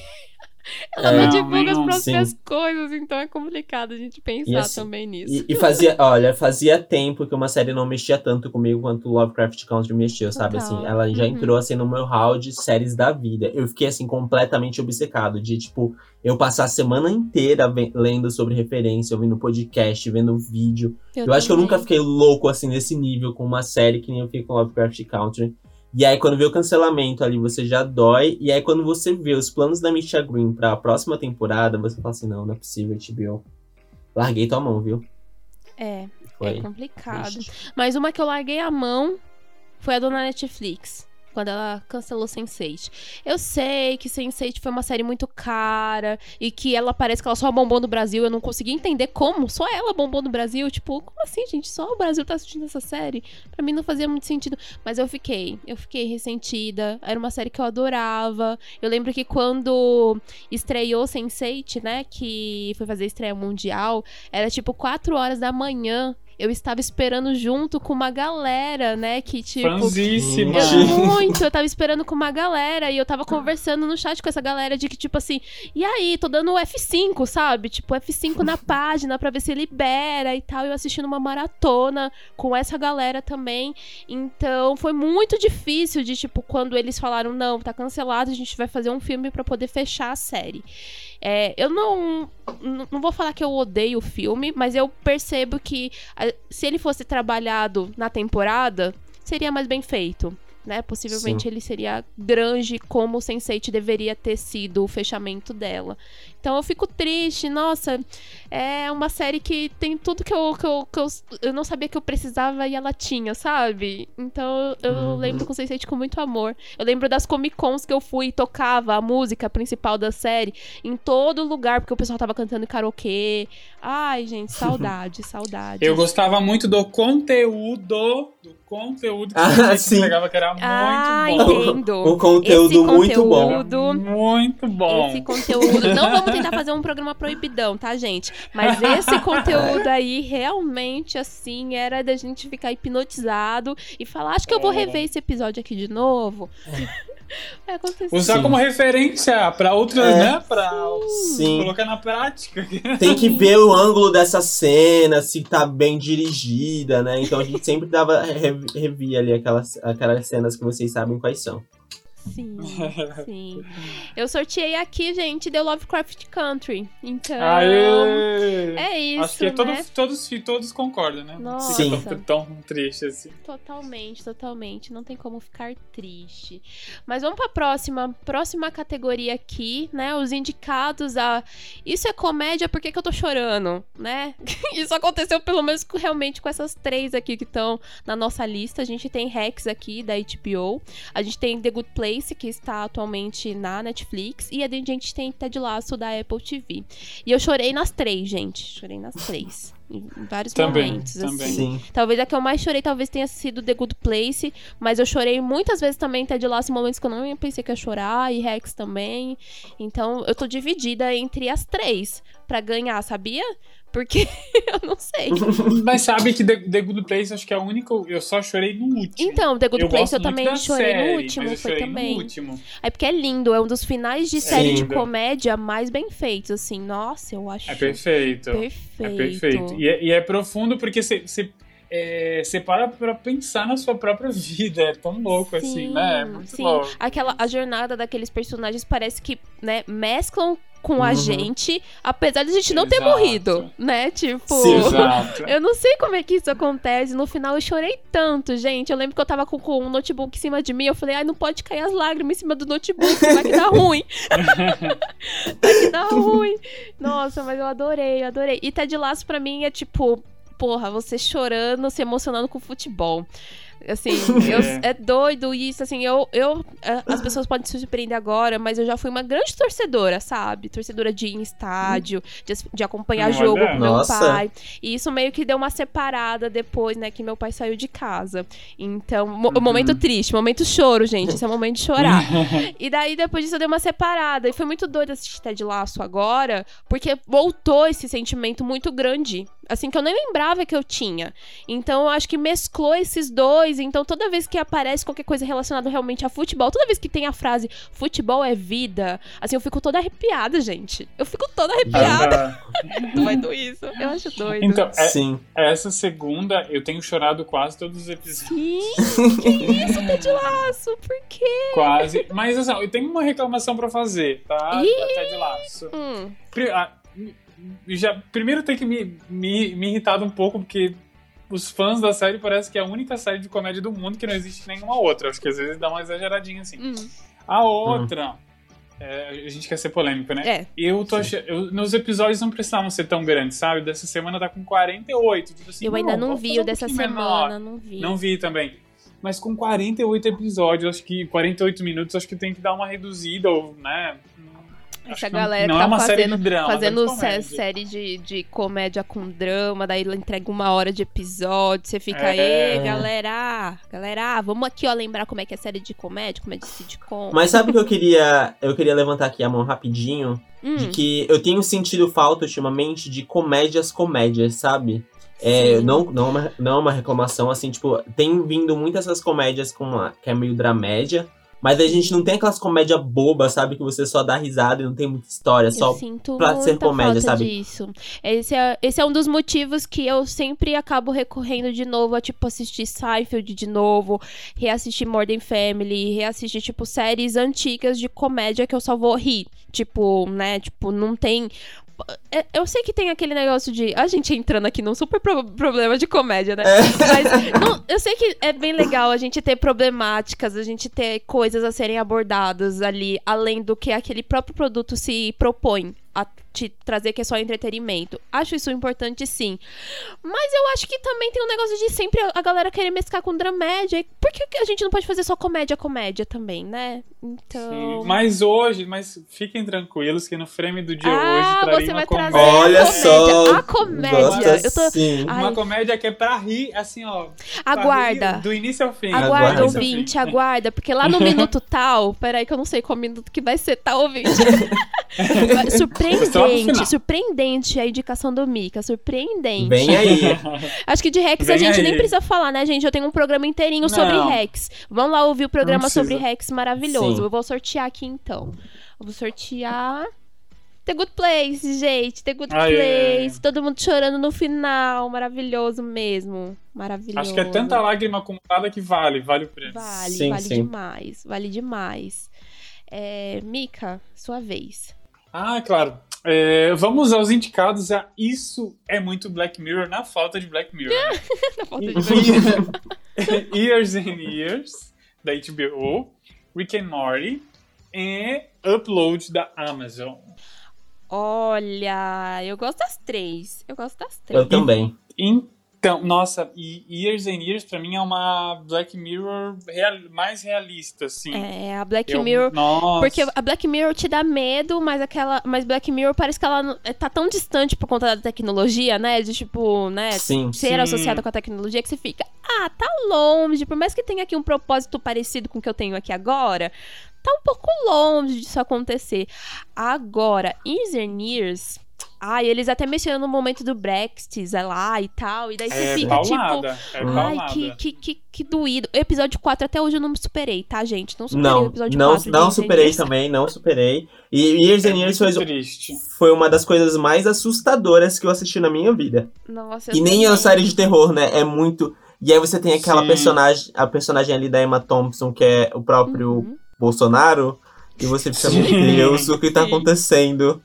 S1: ela
S2: É.
S1: não
S3: Não,
S1: divulga as próprias
S2: sim.
S1: coisas, então é complicado a gente pensar
S2: assim,
S1: também nisso.
S2: E, e fazia, olha, fazia tempo que uma série não mexia tanto comigo quanto Lovecraft Country mexeu, sabe?
S1: Total.
S2: Assim, ela já
S1: Uhum.
S2: entrou assim no meu hall de séries da vida. Eu fiquei assim completamente obcecado de tipo eu passar a semana inteira lendo sobre referência, ouvindo podcast, vendo vídeo. Eu, acho que eu nunca fiquei louco assim nesse nível com uma série que nem eu fiquei com Lovecraft Country. E aí, quando vê o cancelamento ali, você já dói. E aí, quando você vê os planos da Misha Green pra próxima temporada, você fala assim: não, não é possível, HBO. Larguei tua mão, viu?
S1: É,
S2: Foi.
S1: é complicado. Mas uma que eu larguei a mão foi a dona Netflix. Quando ela cancelou Sense8. Eu sei que Sense8 foi uma série muito cara e que ela parece que ela só bombou no Brasil. Eu não consegui entender como só ela bombou no Brasil. Tipo, como assim, gente? Só o Brasil tá assistindo essa série? Pra mim não fazia muito sentido. Mas eu fiquei, eu fiquei ressentida. Era uma série que eu adorava. Eu lembro que quando estreou Sense8, né, que foi fazer estreia mundial, era tipo 4 horas da manhã eu estava esperando junto com uma galera, né? Que tipo.
S3: Fanzíssima.
S1: Eu, muito, eu tava esperando com uma galera e eu tava conversando no chat com essa galera de que, tipo assim, e aí, tô dando F5, sabe? Tipo, F5 na página pra ver se libera e tal. Eu assistindo uma maratona com essa galera também. Então, foi muito difícil de, tipo, quando eles falaram, não, tá cancelado, a gente vai fazer um filme para poder fechar a série. É, eu não, não vou falar que eu odeio o filme, mas eu percebo que se ele fosse trabalhado na temporada, seria mais bem feito né? Possivelmente Sim. ele seria grande como o Sense8 deveria ter sido o fechamento dela. Então eu fico triste, nossa, é uma série que tem tudo que eu, que eu, que eu, eu não sabia que eu precisava e ela tinha, sabe? Então eu uhum. lembro com o Sense8 com muito amor. Eu lembro das Comic Cons que eu fui e tocava a música principal da série em todo lugar, porque o pessoal tava cantando karaokê. Ai, gente, saudade, saudade.
S3: Eu gostava muito do conteúdo, do conteúdo que ah, sim. pegava, que era
S1: ah,
S3: muito
S1: bom. Entendo.
S2: Um conteúdo, muito bom.
S3: Muito bom.
S1: Esse conteúdo. Não vamos tentar fazer um programa proibidão, tá, gente? Mas esse conteúdo aí realmente, assim, era da gente ficar hipnotizado e falar: acho que eu vou é. rever esse episódio aqui de novo.
S3: Vai acontecer. Usar Sim. como referência para outras, é. né? Pra Sim. colocar na prática.
S2: Tem que ver o ângulo dessa cena, se tá bem dirigida, né? Então a gente sempre dava, revia ali aquelas, aquelas cenas que vocês sabem quais são.
S1: Sim, sim. Eu sorteei aqui, gente, deu Lovecraft Country. Então.
S3: Aê!
S1: É isso.
S3: Acho que
S1: né?
S3: todos, todos, todos concordam, né?
S1: Nossa.
S3: Sim. Tão, tão triste assim.
S1: Totalmente, totalmente. Não tem como ficar triste. Mas vamos pra próxima. Próxima categoria aqui, né? Os indicados a. Isso é comédia, por que, que eu tô chorando, né? Isso aconteceu pelo menos realmente com essas três aqui que estão na nossa lista. A gente tem Rex aqui, da HBO. A gente tem The Good Place Place, que está atualmente na Netflix, e a gente tem Ted Lasso da Apple TV. E eu chorei nas três, gente. Chorei nas três. Em vários também, momentos, também. assim. Sim. Talvez a que eu mais chorei talvez tenha sido The Good Place, mas eu chorei muitas vezes também Ted Lasso em momentos que eu não pensei que ia chorar, e Rex também. Então, eu tô dividida entre as três para ganhar, sabia? Porque eu não sei.
S3: Mas sabe que The, The, Good Place acho que é a única. Eu só chorei no último.
S1: Então, The Good eu Place eu também chorei série, no último. foi também. Último. É porque é lindo, é um dos finais de série de comédia mais bem feitos, assim. Nossa, eu acho.
S3: É perfeito.
S1: Perfeito.
S3: É perfeito. E é, e é profundo porque você. É, você para pra pensar na sua própria vida. É tão louco assim, sim, assim, né? É muito sim. louco.
S1: Aquela, a jornada daqueles personagens parece que né, mesclam com uhum. a gente, apesar de a gente não Exato. ter morrido, né? Tipo, Sim, eu não sei como é que isso acontece. No final eu chorei tanto, gente. Eu lembro que eu tava com, com um notebook em cima de mim. Eu falei, ai, não pode cair as lágrimas em cima do notebook, vai que dá ruim. vai que dá ruim. Nossa, mas eu adorei, eu adorei. E Ted Lasso pra mim é tipo, porra, você chorando, se emocionando com futebol. Assim, eu, é doido isso, assim, eu, eu. É, as pessoas podem se surpreender agora, mas eu já fui uma grande torcedora, sabe? Torcedora de ir em estádio, de, de acompanhar jogo com meu Nossa. pai. E isso meio que deu uma separada depois, né, que meu pai saiu de casa. Então, mo uhum. momento triste, momento choro, gente. Esse é o momento de chorar. e daí, depois disso, eu dei uma separada. E foi muito doido assistir Ted Laço agora, porque voltou esse sentimento muito grande. Assim, que eu nem lembrava que eu tinha. Então, eu acho que mesclou esses dois então, toda vez que aparece qualquer coisa relacionada realmente a futebol, toda vez que tem a frase futebol é vida, assim, eu fico toda arrepiada, gente. Eu fico toda arrepiada. Doido isso. Eu acho doido.
S3: Então, é, Sim. essa segunda, eu tenho chorado quase todos os episódios.
S1: Sim, que isso, Ted Laço? Por quê?
S3: Quase. Mas, assim, eu tenho uma reclamação pra fazer, tá? Ih, Ted Laço. Hum. Já, primeiro tem que me, me, me irritado um pouco, porque os fãs da série parece que é a única série de comédia do mundo que não existe nenhuma outra. Acho que às vezes dá uma exageradinha assim. Uhum. A outra. Uhum. É, a gente quer ser polêmico, né?
S1: É.
S3: Eu tô achando. Eu, nos episódios não precisavam ser tão grandes, sabe? Dessa semana tá com 48. Tipo assim,
S1: eu ainda não, vi o dessa semana, menor. não vi.
S3: Não vi também. Mas com 48 episódios, acho que 48 minutos, acho que tem que dar uma reduzida, ou, né? Acho
S1: Essa
S3: que não-
S1: galera
S3: não
S1: que
S3: é
S1: tá
S3: uma série
S1: fazendo,
S3: de drama,
S1: fazendo
S3: é de
S1: sé-
S3: comédia.
S1: série de, de comédia com drama, daí ela entrega uma hora de episódio, você fica,
S3: É.
S1: ei, galera, galera, vamos aqui, ó, lembrar como é que é série de comédia, como é de sitcom.
S2: Mas sabe o que eu queria. Eu queria levantar aqui a mão rapidinho.
S1: Hum,
S2: De que eu tenho sentido falta ultimamente de comédias comédias, sabe? É, não, não, é uma, não é uma reclamação, assim, tipo, tem vindo muitas essas comédias com uma, que é meio dramédia, mas a gente não tem aquelas comédias bobas, sabe? Que você só dá risada e não tem muita história,
S1: eu
S2: só
S1: sinto
S2: pra ser comédia, sabe?
S1: disso. Esse é, esse é um dos motivos que eu sempre acabo recorrendo de novo a, tipo, assistir Seinfeld de novo, reassistir Modern Family, reassistir, tipo, séries antigas de comédia que eu só vou rir. Tipo, né, tipo, não tem... é- Eu sei que tem aquele negócio de. A gente entrando aqui num super pro- problema de comédia, né? Mas não, eu sei que é bem legal a gente ter problemáticas, a gente ter coisas a serem abordadas ali, além do que aquele próprio produto se propõe te trazer que é só entretenimento. Acho isso importante, sim. Mas eu acho que também tem um negócio de sempre a galera querer mesclar com dramédia. Por que a gente não pode fazer só comédia, comédia também, né? Então.
S3: Sim, Mas hoje, mas fiquem tranquilos que no frame do dia
S1: Ah,
S3: hoje trarei
S1: você
S3: uma
S1: vai
S3: comédia.
S1: trazer
S2: Olha
S1: a comédia.
S2: só,
S1: A comédia. Eu tô.
S2: sim.
S1: Ai.
S3: Uma comédia que é pra rir, assim, ó.
S1: Aguarda.
S3: rir Do início ao fim.
S1: Aguarda,
S2: Aguarda.
S1: ouvinte, aguarda, porque lá no minuto tal, peraí que eu não sei qual minuto que vai ser, tá, ouvinte?
S3: Pro
S1: surpreendente, surpreendente a indicação do Mika, surpreendente.
S2: Vem aí.
S1: Acho que de Rex a gente
S3: aí.
S1: nem precisa falar, né, gente? Eu tenho um programa inteirinho sobre
S3: Não.
S1: Rex. Vamos lá ouvir o programa sobre Rex maravilhoso.
S2: Sim.
S1: Eu vou sortear aqui então. Eu vou sortear. The Good Place, gente. The Good
S3: ai.
S1: Place. Todo mundo chorando no final. Maravilhoso mesmo. Maravilhoso.
S3: Acho que é tanta lágrima acumulada que vale, vale o prêmio.
S1: Vale,
S2: Sim,
S1: vale
S2: sim.
S1: demais. Vale demais. É, Mika, sua vez.
S3: Ah, claro. É, vamos aos indicados a Isso é muito Black Mirror, na falta de Black Mirror. né?
S1: Na falta de
S3: E- Years and Years, da HBO, Rick and Morty e Upload da Amazon.
S1: Olha, eu gosto das três. Eu gosto das três.
S2: Eu também.
S3: Então, nossa, e Years and Years pra mim é uma Black Mirror real- mais realista, assim.
S1: É, a Black
S3: Eu-
S1: Mirror.
S3: Nossa.
S1: Porque a Black Mirror te dá medo, mas aquela. Mas Black Mirror parece que ela é, tá tão distante por conta da tecnologia, né? De tipo, né?
S2: Sim.
S1: Ser
S3: Sim.
S1: associada com a tecnologia que você fica, ah, tá longe. Por mais que tenha aqui um propósito parecido com o que eu tenho aqui agora, tá um pouco longe disso acontecer. Agora, Years and Years. Ai, eles até mencionam no momento do Brexit é lá e tal. E daí você
S3: É
S1: fica tipo.
S3: é
S1: Ai, que, que, que, que doído. Episódio 4 até hoje eu não me superei, tá, gente? Não superei o
S2: Não,
S1: episódio
S2: não,
S1: 4.
S2: não
S1: Years and
S2: superei também, não superei. E Years and
S3: É
S2: Years
S3: muito
S2: foi,
S3: triste.
S2: foi uma das coisas mais assustadoras que eu assisti na minha vida.
S1: Nossa,
S2: E nem é uma série de terror, né? É muito. E aí você tem aquela
S3: Sim.
S2: personagem, a personagem ali da Emma Thompson, que é o próprio
S1: Uhum.
S2: Bolsonaro. E você fica, meu. Deus, o que tá
S1: Sim.
S2: acontecendo?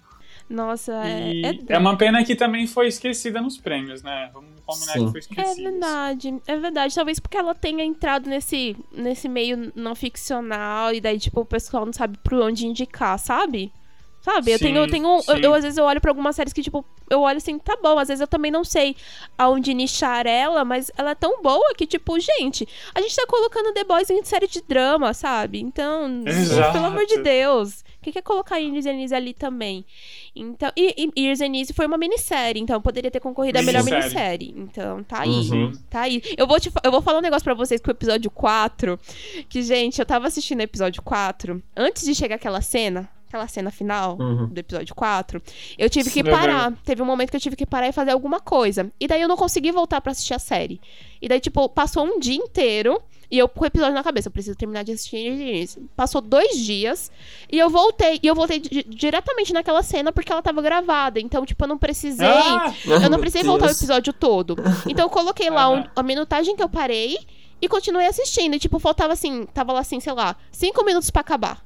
S1: Nossa, é.
S3: E
S1: É,
S3: é uma pena que também foi esquecida nos prêmios, né? Vamos combinar
S2: Sim.
S3: que foi
S1: É
S3: esquecida.
S1: verdade, é verdade. Talvez porque ela tenha entrado nesse, nesse meio não ficcional e daí, tipo, o pessoal não sabe por onde indicar, sabe? Sabe? Eu
S3: Sim,
S1: tenho, eu tenho. eu-. Eu, às vezes eu olho pra algumas séries que, tipo, eu olho assim, tá bom. Às vezes eu também não sei aonde nichar ela, mas ela é tão boa que, tipo, gente, a gente tá colocando The Boys em série de drama, sabe? Então,
S3: Exato.
S1: pelo amor de Deus. O que que é colocar Years and Years ali também? Então, e, e and Years foi uma minissérie, então poderia ter concorrido a melhor
S3: Minissérie.
S1: Então, tá aí.
S2: Uhum.
S1: Tá aí. Eu vou, te, eu vou falar um negócio pra vocês com o episódio 4. Que, gente, eu tava assistindo o episódio 4. Antes de chegar aquela cena, aquela cena final
S2: Uhum.
S1: do episódio 4, eu tive que
S3: Uhum.
S1: parar. Teve um momento que eu tive que parar e fazer alguma coisa. E daí eu não consegui voltar pra assistir a série. E daí, tipo, passou um dia inteiro. E eu com o episódio na cabeça, eu preciso terminar de assistir. Passou dois dias. E eu voltei. E eu voltei di- diretamente naquela cena porque ela tava gravada. Então, tipo, eu não precisei.
S3: Ah,
S1: Eu não precisei
S2: Deus.
S1: voltar o episódio todo. Então eu coloquei lá um- a minutagem que eu parei e continuei assistindo. E, tipo, faltava assim, tava lá assim, sei lá, cinco minutos pra acabar.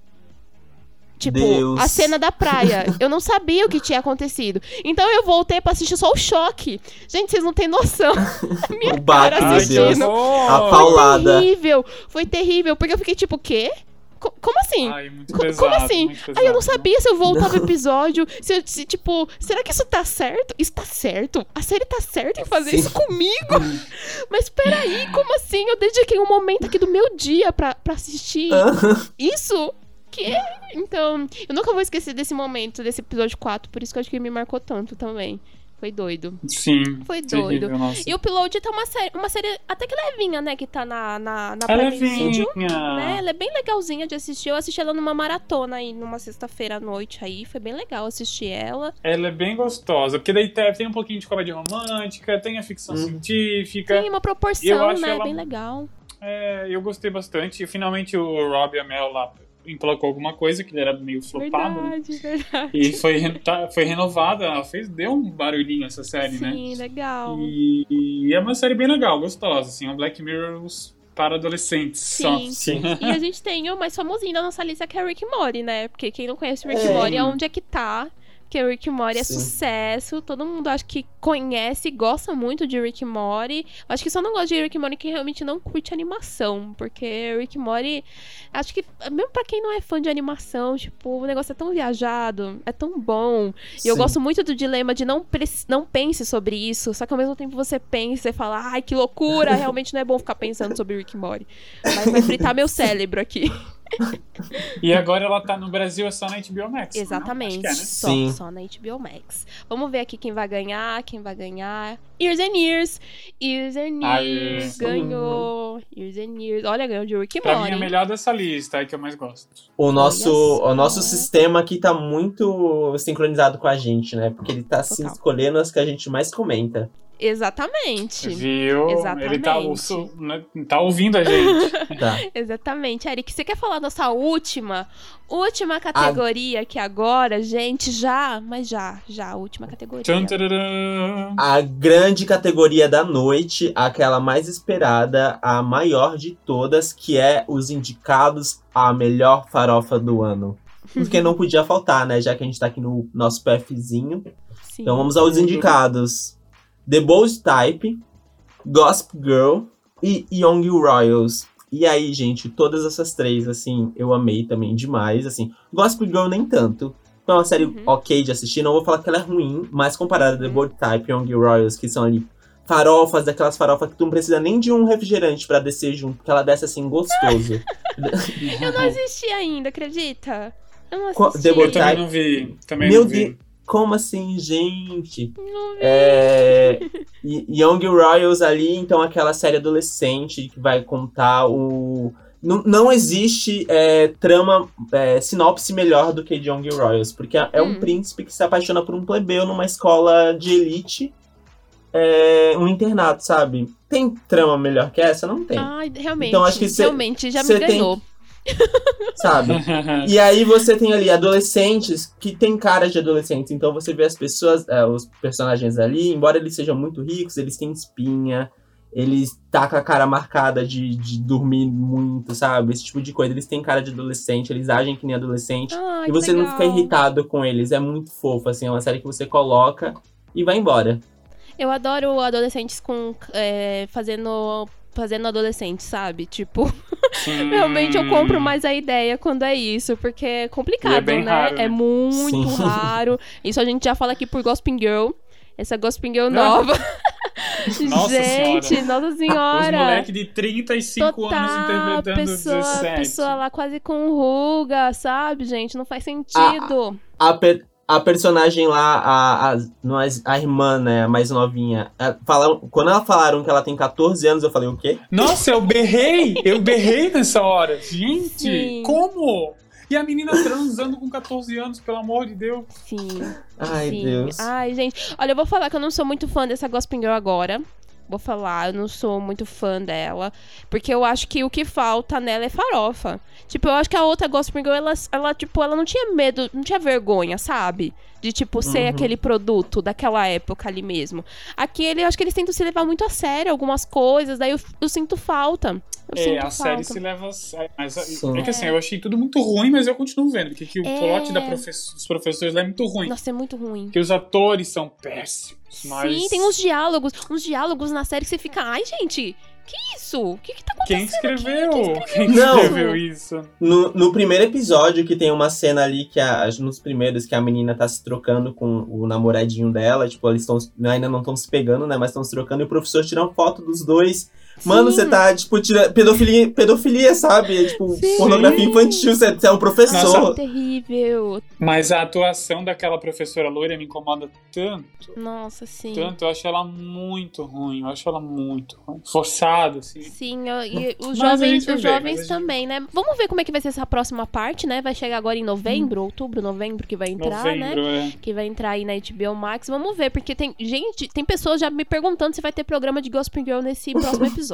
S1: Tipo,
S2: Deus.
S1: a cena da praia. Eu não sabia o que tinha acontecido. Então eu voltei pra assistir só o choque. Gente, vocês não têm noção. A minha
S2: O baque,
S1: cara assistindo.
S2: A paulada.
S1: Terrível. Foi terrível. Porque eu fiquei tipo, o quê? Co- como assim?
S3: Ai, muito
S1: Co-
S3: pesado.
S1: como assim? Aí eu não sabia se eu voltava o episódio, se, eu- se, tipo, será que isso tá certo? Isso tá certo? A série tá certa em fazer
S2: Sim.
S1: isso comigo? Mas peraí, como assim? Eu dediquei um momento aqui do meu dia pra, pra assistir isso? Que? Então, eu nunca vou esquecer desse momento, desse episódio 4, por isso que eu acho que me marcou tanto também. Foi doido.
S3: Sim.
S1: Foi
S3: terrível,
S1: doido.
S3: nossa.
S1: E o Pilote tá uma série, uma série até que levinha, né? Que tá na, na, na
S3: é
S1: Prime Video né? Ela é bem legalzinha de assistir. Eu assisti ela numa maratona aí, numa sexta-feira à noite aí. Foi bem legal assistir ela.
S3: Ela é bem gostosa, porque daí tem um pouquinho de comédia romântica, tem a ficção
S2: Hum.
S3: científica.
S1: Tem uma proporção, né?
S3: ela-
S1: Bem legal.
S3: É, eu gostei bastante. E finalmente o Rob e a Mel lá emplacou alguma coisa, que ele era meio flopado, né?
S1: Verdade, verdade.
S3: E foi, tá- foi renovada, ela fez, deu um barulhinho essa série, né?
S1: Sim, legal.
S3: E, e é uma série bem legal, gostosa, assim, é um Black Mirror para adolescentes só.
S1: Sim.
S2: Sim.
S1: E a gente tem o mais famosinho da nossa lista, que é o Rick Morty, né? Porque quem não conhece o Rick
S2: É.
S1: and Morty, aonde é que tá? Porque o Rick Morty é sucesso, todo mundo acho que conhece, gosta muito de Rick Morty. Acho que só não gosta de Rick Morty quem realmente não curte animação, porque Rick Morty, acho que mesmo pra quem não é fã de animação, tipo, o negócio é tão viajado, é tão bom. E eu gosto muito do dilema de não, não pense sobre isso, só que ao mesmo tempo você pensa e fala, ai, que loucura, realmente não é bom ficar pensando sobre Rick Morty. Vai, vai fritar meu cérebro aqui.
S3: E agora ela tá no Brasil, é só na HBO Max. não?
S1: Exatamente.
S3: É, né?
S1: Só,
S2: Sim.
S1: só na HBO Max. Vamos ver aqui quem vai ganhar, quem vai ganhar. Years and Years. Years and
S3: Aê.
S1: Years. Ganhou. Years and Years. Olha, ganhou de Rick
S3: Pra mim, é melhor dessa lista, é que eu mais gosto.
S2: O nosso, o nosso sistema aqui tá muito sincronizado com a gente, né? Porque ele tá se
S1: Total.
S2: escolhendo as que a gente mais comenta.
S1: Exatamente.
S3: Viu? Ele tá,
S1: Exatamente.
S3: ouço- né, tá ouvindo a gente.
S2: Tá.
S1: Exatamente. Eric, você quer falar nossa última, última categoria aqui agora, gente? Já, mas já, já, a última categoria.
S2: A grande categoria da noite, aquela mais esperada, a maior de todas, que é os indicados à melhor farofa do ano. Porque não podia faltar, né? Já que a gente tá aqui no nosso PFzinho.
S1: Sim.
S2: Então vamos aos indicados: The Bold Type, Gossip Girl e Young Royals. E aí, gente, todas essas três, assim, eu amei também demais. Assim, Gossip Girl nem tanto. É uma série
S1: Uhum.
S2: ok de assistir. Não vou falar que ela é ruim, mas comparada a The
S1: Uhum.
S2: Bold Type e Young Royals, que são ali farofas, daquelas farofas que tu não precisa nem de um refrigerante pra descer junto, porque ela desce assim gostoso.
S1: Eu não assisti ainda, acredita? Eu não assisti.
S2: The Bold
S3: Eu também
S2: Type?
S3: não vi. Também
S2: Meu
S3: não vi.
S2: Como assim, gente? É, Young Royals ali, então aquela série adolescente que vai contar o. Não, não existe é, trama, é, sinopse melhor do que Young Royals, porque é, é um
S1: Hum.
S2: príncipe que se apaixona por um plebeu numa escola de elite, é, um internato, sabe? Tem trama melhor que essa? Não tem,
S1: Ai, realmente.
S2: Então, acho que cê-
S1: realmente, já me
S2: cê tem-
S1: ganhou.
S2: sabe? E aí você tem ali adolescentes que tem cara de adolescentes. Então você vê as pessoas, é, os personagens ali, embora eles sejam muito ricos, eles têm espinha, eles tá com a cara marcada de, de dormir muito, sabe? Esse tipo de coisa. Eles têm cara de adolescente, eles agem que nem adolescente.
S1: Ai,
S2: e você não
S1: legal.
S2: fica irritado com eles. É muito fofo, assim. É uma série que você coloca e vai embora.
S1: Eu adoro adolescentes com. é, fazendo. Fazendo adolescente, sabe? Tipo,
S3: Sim.
S1: realmente eu compro mais a ideia quando é isso, porque é complicado,
S3: é bem
S1: né?
S3: raro, né?
S1: É muito
S2: Sim.
S1: raro. Isso a gente já fala aqui por Gospel Girl. Essa Gospel Girl
S3: Ah.
S1: nova.
S3: Nossa
S1: gente, nossa
S3: Os
S1: senhora.
S3: moleques de 35 anos
S1: Total,
S3: interpretando
S1: pessoa,
S3: 17.
S1: pessoa lá quase com ruga, sabe, gente? Não faz sentido.
S2: A, per- a personagem lá, a, a, a irmã, né, a mais novinha, é, falam, quando ela falaram que ela tem 14 anos, eu falei, o quê?
S3: Nossa, eu berrei! Eu berrei nessa hora. Gente,
S1: Sim.
S3: como? E a menina transando com 14 anos, pelo amor de Deus.
S1: Sim.
S2: Ai,
S1: sim.
S2: Deus.
S1: Ai, gente. Olha, eu vou falar que eu não sou muito fã dessa Gospel Girl agora. Vou falar, eu não sou muito fã dela. Porque eu acho que o que falta nela é farofa. Tipo, eu acho que a outra Gospel Girl, ela, ela, tipo, ela não tinha medo, não tinha vergonha, sabe? De, tipo, ser
S2: Uhum.
S1: aquele produto daquela época ali mesmo. Aqui, ele, eu acho que eles tentam se levar muito a sério algumas coisas, daí eu, eu sinto falta. Eu
S3: é,
S1: sinto
S3: a
S1: falta.
S3: série se leva a sério. Mas
S2: Sim.
S3: é que assim, eu achei tudo muito ruim, mas eu continuo vendo. Porque que o
S1: É.
S3: plot da profe- dos professores lá é muito ruim.
S1: Nossa, é muito ruim.
S3: Porque os atores são péssimos. Mas...
S1: Sim, tem uns diálogos, uns diálogos na série que você fica, ai, gente, que isso? O que que tá
S3: Quem escreveu? Quem
S2: Não.
S3: escreveu isso?
S2: No, no primeiro episódio, que tem uma cena ali que a, nos primeiros que a menina tá se trocando com o namoradinho dela, tipo, eles estão ainda não estão se pegando, né? Mas estão se trocando e o professor tira uma foto dos dois. Mano, você tá, tipo, tira, pedofilia, pedofilia, sabe? É, Tipo,
S1: Sim.
S2: pornografia infantil, você, é um professor.
S3: Nossa.
S1: Terrível.
S3: Mas a atuação daquela professora loira me incomoda tanto.
S1: Nossa, sim.
S3: Tanto, eu acho ela muito ruim. Eu acho ela muito ruim. Forçada, assim.
S1: Sim, eu- e os jovens, os jovens
S3: gente-
S1: também, né? Vamos ver como é que vai ser essa próxima parte, né? Vai chegar agora em novembro, outubro, novembro que vai entrar, né?
S3: Novembro, é.
S1: Que vai entrar aí na HBO Max. Vamos ver, porque tem gente, tem pessoas já me perguntando se vai ter programa de Gospel Girl nesse próximo episódio.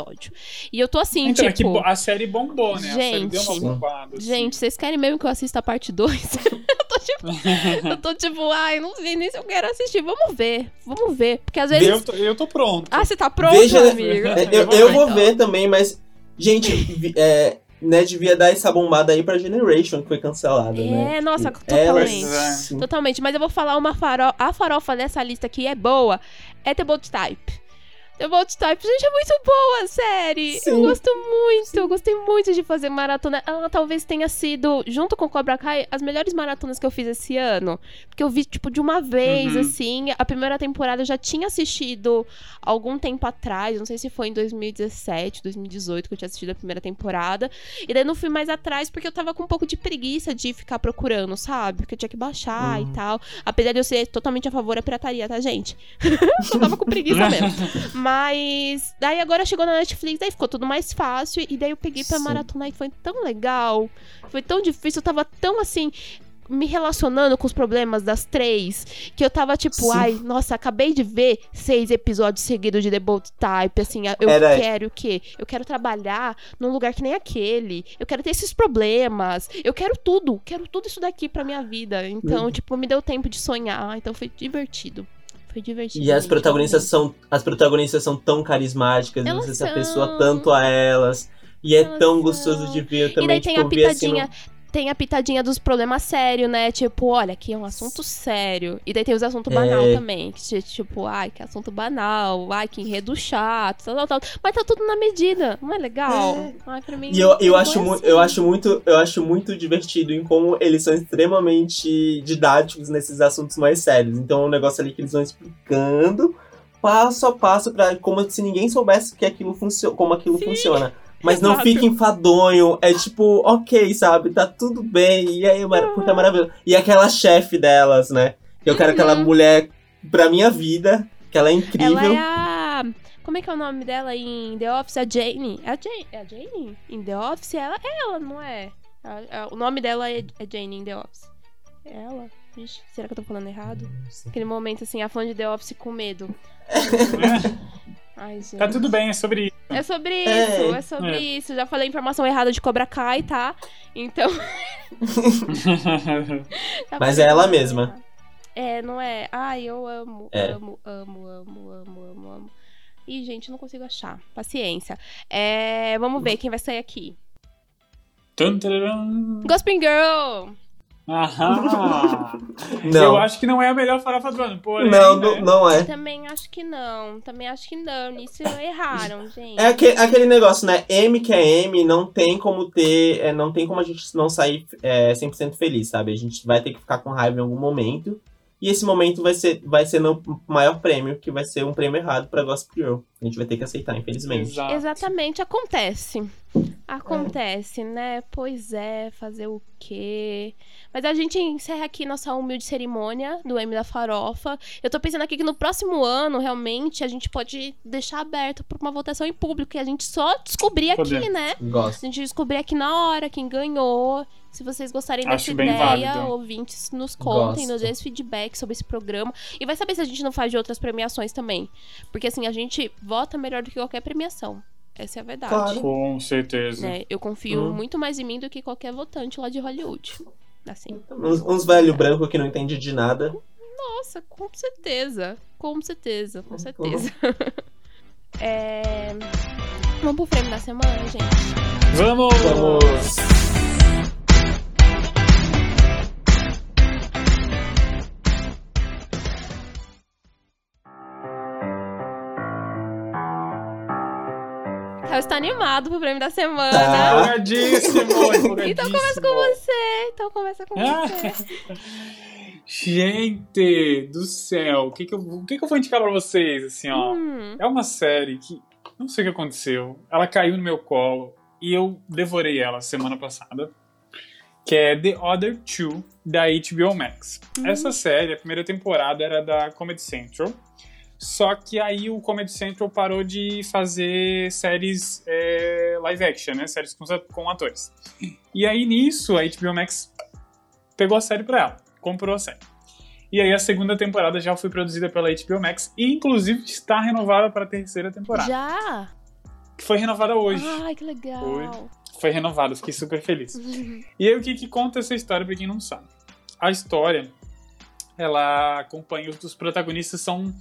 S1: E eu tô assim,
S3: Então, é que
S1: tipo,
S3: bo- a série bombou, né? a série deu uma
S1: Gente.
S3: bombada. assim.
S1: gente, vocês querem mesmo que eu assista a parte 2? eu tô tipo, eu tô tipo, ai, não sei nem se eu quero assistir. Vamos ver, vamos ver, porque às vezes
S3: Eu tô, eu tô pronto.
S1: Ah, você tá pronto,
S2: Veja-
S1: amigo?
S2: É, Eu, eu vou
S1: Então.
S2: ver também, mas. Gente, é, né, devia dar essa bombada aí pra Generation, que foi cancelada, né?
S1: É, nossa, totalmente.
S3: É.
S1: Totalmente, mas eu vou falar uma farofa. A farofa dessa lista aqui é boa. É The Bold Type. The Bold Type, gente, é muito boa a série. Eu
S2: Sim.
S1: gosto muito, eu gostei muito de fazer maratona. Ela talvez tenha sido, junto com Cobra Kai, as melhores maratonas que eu fiz esse ano. Porque eu vi, tipo, de uma vez,
S3: Uhum.
S1: assim. A primeira temporada eu já tinha assistido algum tempo atrás. Não sei se foi em 2017, 2018 que eu tinha assistido a primeira temporada. E daí não fui mais atrás porque eu tava com um pouco de preguiça de ficar procurando, sabe? Porque eu tinha que baixar
S2: Uhum.
S1: e tal. Apesar de eu ser totalmente a favor da pirataria, tá, gente? eu tava com preguiça mesmo. Mas daí agora chegou na Netflix, daí ficou tudo mais fácil. E daí eu peguei pra
S2: Sim.
S1: maratonar e foi tão legal. Foi tão difícil, eu tava tão assim. Me relacionando com os problemas das três, que eu tava tipo,
S2: Sim.
S1: ai, nossa, acabei de ver seis episódios seguidos de The Bold Type, assim, eu
S2: Era-
S1: quero o quê? Eu quero trabalhar num lugar que nem aquele, eu quero ter esses problemas, eu quero tudo, quero tudo isso daqui pra minha vida. Então, tipo, me deu tempo de sonhar, então foi divertido. Foi divertido.
S2: E as protagonistas são as protagonistas são tão carismáticas,
S1: Elas
S2: você se
S1: são.
S2: apessoa tanto a elas. E é tão gostoso de ver eu
S1: E
S2: também,
S1: daí
S2: tipo,
S1: tem a
S2: ver assim
S1: pitadinha. Tem a pitadinha dos problemas sérios, né? Tipo, olha, aqui é um assunto sério. E daí tem os assuntos
S2: É.
S1: banal também. Que, tipo, ai, que assunto banal. Ai, que enredo chato. Tal, tal, tal. Mas tá tudo na medida. Não é legal?
S2: É.
S1: Ai, pra mim.
S2: E eu, eu, acho,
S1: assim.
S2: eu, acho muito, eu acho muito divertido em como eles são extremamente didáticos nesses assuntos mais sérios. Então é um negócio ali que eles vão explicando passo a passo para como se ninguém soubesse que aquilo funciona, como aquilo
S1: Sim,
S2: funciona. Mas não
S1: exato.
S2: fica enfadonho, é tipo, ok, sabe, tá tudo bem, e aí, porque é maravilhoso. E aquela chefe delas, né? Que eu quero aquela
S1: Uhum.
S2: mulher pra minha vida, que ela é incrível.
S1: Ela é a. Como é que é o nome dela em The Office? A Jane. É a Jane? É a Jane? Em The Office? Ela é ela, não é? A- a- o nome dela é, é Jane em The Office. É ela? Vixe, será que eu tô falando errado? Aquele momento assim, a fã de The Office com medo. Ai, gente.
S3: Tá tudo bem, é sobre isso.
S1: É sobre
S2: É.
S1: isso, é, sobre
S3: É.
S1: isso. Já falei informação errada de Cobra Kai, tá? Então. já
S2: Mas é ela mesma.
S1: É, não é? Ai, eu amo,
S2: É.
S1: amo, amo, amo, amo, amo, amo. Ih, gente, não consigo achar. Paciência. É, vamos ver quem vai sair aqui.
S3: Tum.
S1: Gospel Girl!
S3: Aham. Eu
S2: Não,
S3: acho que não é a melhor farofa do ano, porém.
S2: não,
S3: né?
S2: não, não é.
S1: Também acho que não. Também acho que não. Nisso erraram, gente.
S2: É aquele, aquele negócio, né? M que é M, não tem como ter. é, não tem como a gente não sair é, 100% feliz, sabe? A gente vai ter que ficar com raiva em algum momento. E esse momento vai ser, vai ser no maior prêmio, que vai ser um prêmio errado pra Gossip Girl. A gente vai ter que aceitar, infelizmente.
S3: Exato.
S1: Exatamente, acontece. Acontece, né? Pois é, fazer o quê? Mas a gente encerra aqui nossa humilde cerimônia do M da Farofa. Eu tô pensando aqui que no próximo ano, realmente, a gente pode deixar aberto pra uma votação em público e a gente só descobrir aqui,
S3: Podemos.
S1: né?
S2: Gosto.
S1: A gente descobrir aqui na hora quem ganhou. Se vocês gostarem
S3: Acho
S1: dessa ideia,
S3: válido.
S1: ouvintes, nos contem,
S2: Gosto.
S1: nos dêem feedback sobre esse programa. E vai saber se a gente não faz de outras premiações também. Porque assim, a gente vota melhor do que qualquer premiação. Essa é a verdade.
S2: Claro.
S3: Com certeza.
S1: né? Eu confio
S2: Hum.
S1: muito mais em mim do que qualquer votante lá de Hollywood. Assim.
S2: Uns, uns velho branco que não entende de nada.
S1: Nossa, com certeza. Com certeza, com certeza. é... Vamos pro frame da semana, gente?
S3: Vamos!
S2: Vamos.
S1: Lucas tá animado pro prêmio da semana.
S2: Tá.
S3: Empolgadíssimo, empolgadíssimo.
S1: Então começa com você. Então começa com
S3: Ah.
S1: você.
S3: Gente do céu, o que que, eu, o que que eu vou indicar pra vocês, assim, ó.
S1: Hum,
S3: É uma série que, não sei o que aconteceu, ela caiu no meu colo e eu devorei ela semana passada, que é The Other Two, da HBO Max. Essa série, a primeira temporada era da Comedy Central, só que aí o Comedy Central parou de fazer séries é, live action, né, séries com, com atores. E aí nisso, a HBO Max pegou a série pra ela, comprou a série. E aí a segunda temporada já foi produzida pela HBO Max e inclusive está renovada para a terceira temporada.
S1: já?
S3: Que foi renovada hoje.
S1: Ai, que legal.
S3: Foi renovada, fiquei super feliz. E aí o que, que conta essa história pra quem não sabe? A história, ela acompanha os, os protagonistas são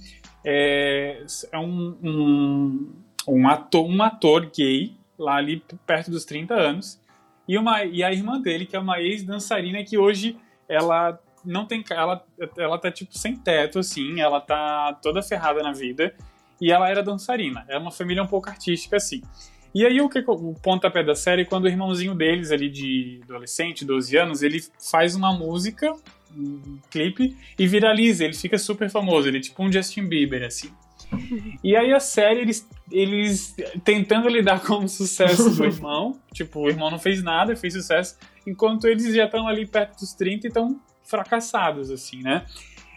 S3: é, é um, um, um ator, um ator gay lá ali perto dos 30 anos e uma e a irmã dele que é uma ex-dançarina que hoje ela não tem ela ela tá tipo sem teto assim, ela tá toda ferrada na vida e ela era dançarina. É uma família um pouco artística assim. E aí o que o pontapé da série é quando o irmãozinho deles ali de adolescente, 12 anos, ele faz uma música, um clipe e viraliza, ele fica super famoso, ele é tipo um Justin Bieber assim. E aí a série eles eles tentando lidar com o sucesso do irmão, tipo, o irmão não fez nada, fez sucesso, enquanto eles já estão ali perto dos 30 e estão fracassados assim, né?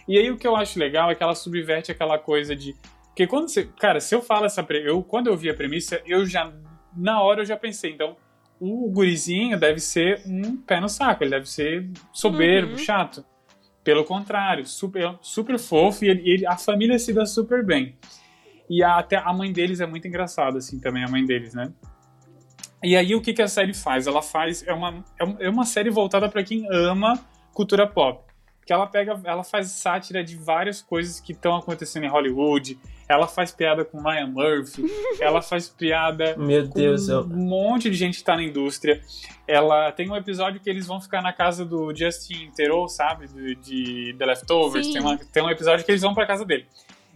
S3: E aí o que eu acho legal é que ela subverte aquela coisa de porque quando você. Cara, se eu falo essa. pre- Eu, quando eu vi a premissa, eu já. Na hora eu já pensei, então. O gurizinho deve ser um pé no saco, ele deve ser soberbo,
S1: Uhum.
S3: chato. Pelo contrário, super, super fofo e ele, ele- a família se dá super bem. E a- até a mãe deles é muito engraçada, assim, também, a mãe deles, né? E aí o que, que a série faz? Ela faz. É uma, é é uma série voltada para quem ama cultura pop. Que ela pega, ela faz sátira de várias coisas que estão acontecendo em Hollywood. Ela faz piada com Ryan Murphy. ela faz piada
S2: Meu
S3: com
S2: Deus, eu...
S3: um monte de gente que tá na indústria. Ela tem um episódio que eles vão ficar na casa do Justin Theroux, sabe? De, de The Leftovers. Tem, uma- tem um episódio que eles vão pra casa dele.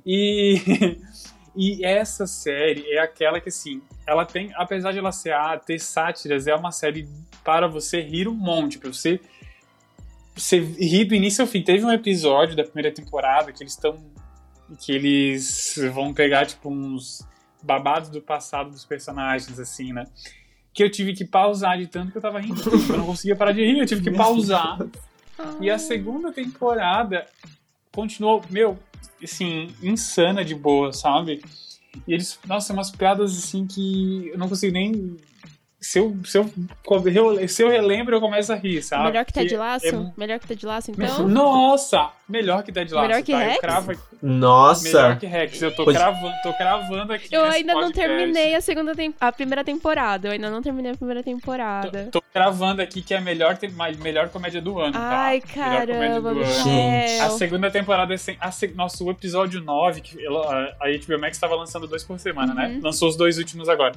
S3: E, e essa série é aquela que, assim, ela tem, apesar de ela ser ah, ter sátiras, é uma série para você rir um monte, pra você, você rir do início ao fim. Teve um episódio da primeira temporada que eles estão. que eles vão pegar, tipo, uns babados do passado dos personagens, assim, né? Que eu tive que pausar de tanto que eu tava rindo. Eu não conseguia parar de rir, eu tive que pausar. E a segunda temporada continuou, meu, assim, insana de boa, sabe? E eles, nossa, umas piadas assim que eu não consigo nem. Se eu, se eu, se eu relembro, eu começo a rir, sabe?
S1: Melhor que Ted
S3: Porque
S1: Lasso?
S3: é-
S1: Melhor que Ted Lasso, então?
S3: Nossa! Melhor que Ted Lasso.
S1: Melhor que
S3: tá?
S1: Rex?
S3: Cravo aqui. Melhor
S2: Nossa!
S3: que Rex. Eu tô,
S2: Pois-
S3: cravando, tô cravando aqui.
S1: Eu ainda não
S3: podcast.
S1: terminei a segunda tem... a primeira temporada. Eu ainda não terminei a primeira temporada.
S3: Tô, tô gravando aqui que é a melhor, te- melhor comédia do ano,
S1: Ai,
S3: tá? Melhor comédia
S1: caramba,
S3: do ano.
S2: Gente.
S3: A segunda temporada é sem. A se- nosso o episódio 9, que a HBO Max estava lançando dois por semana, né?
S1: Uhum.
S3: Lançou os dois últimos agora.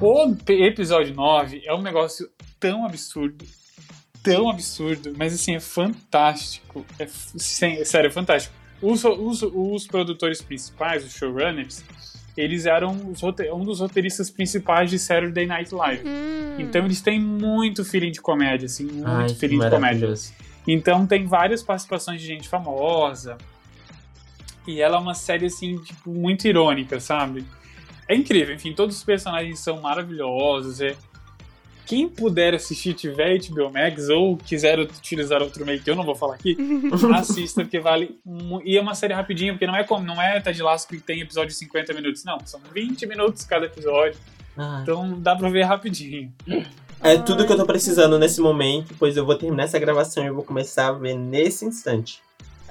S3: O episódio 9 é um negócio tão absurdo. Tão absurdo, mas assim, é fantástico. É, sério, é fantástico. Os, os, os produtores principais, os showrunners, eles eram um dos roteiristas principais de Saturday Night Live.
S1: Hum.
S3: Então eles têm muito feeling de comédia, assim, muito
S2: Ai,
S3: feeling de comédia. Então tem várias participações de gente famosa. E ela é uma série, assim, tipo, muito irônica, sabe? É incrível, enfim, todos os personagens são maravilhosos. É... Quem puder assistir, tiver HBO Max ou quiser utilizar outro meio que eu não vou falar aqui, assista, porque vale. E é uma série rapidinha, porque não é como não é Ted Lasso que tem episódio de 50 minutos, não. São 20 minutos cada episódio.
S2: Ai.
S3: Então dá pra ver rapidinho.
S2: É tudo que eu tô precisando nesse momento, pois eu vou terminar essa gravação e eu vou começar a ver nesse instante.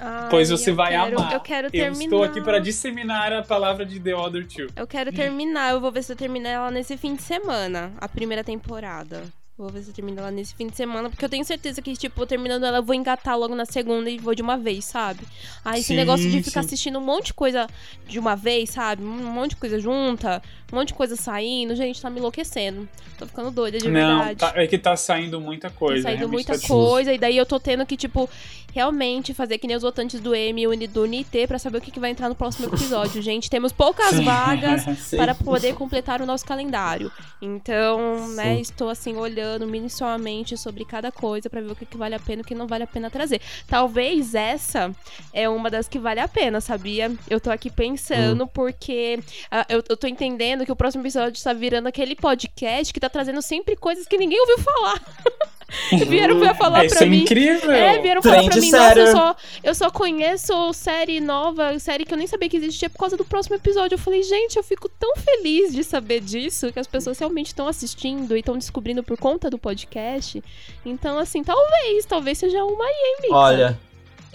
S1: Ai,
S3: Pois você
S1: eu
S3: vai
S1: quero-
S3: amar.
S1: Eu quero
S3: Eu
S1: terminar.
S3: estou aqui para disseminar a palavra de The Other Two.
S1: Eu quero terminar. Eu vou ver se eu termino ela nesse fim de semana. A primeira temporada. Vou ver se eu termino ela nesse fim de semana, porque eu tenho certeza que, tipo, terminando ela, eu vou engatar logo na segunda e vou de uma vez, sabe? Aí esse
S3: Sim,
S1: negócio de ficar
S3: sim.
S1: assistindo um monte de coisa de uma vez, sabe? Um monte de coisa junta, um monte de coisa saindo, gente, tá me enlouquecendo. Tô ficando doida de
S3: Não,
S1: verdade.
S3: tá- é que tá saindo muita coisa.
S1: Tá saindo muita
S3: tá
S1: coisa, e daí eu tô tendo que, tipo, realmente fazer que nem os votantes do M e do NIT pra saber o que, que vai entrar no próximo episódio. Gente, temos poucas vagas para poder completar o nosso calendário. Então, né,
S2: Sim.
S1: estou assim olhando minuciosamente sobre cada coisa pra ver o que, que vale a pena e o que não vale a pena trazer. Talvez essa é uma das que vale a pena, sabia? Eu tô aqui pensando porque ah, eu, eu tô entendendo que o próximo episódio está virando aquele podcast que tá trazendo sempre coisas que ninguém ouviu falar. Vieram pra falar
S3: isso
S1: pra
S3: é
S1: mim.
S3: incrível.
S1: É, vieram falar pra mim, nossa, eu só, eu só conheço série nova, série que eu nem sabia que existia por causa do próximo episódio. Eu falei, gente, eu fico tão feliz de saber disso, que as pessoas realmente estão assistindo e estão descobrindo por conta do podcast. Então, assim, talvez, talvez seja uma aí, hein, Mika?
S2: Olha,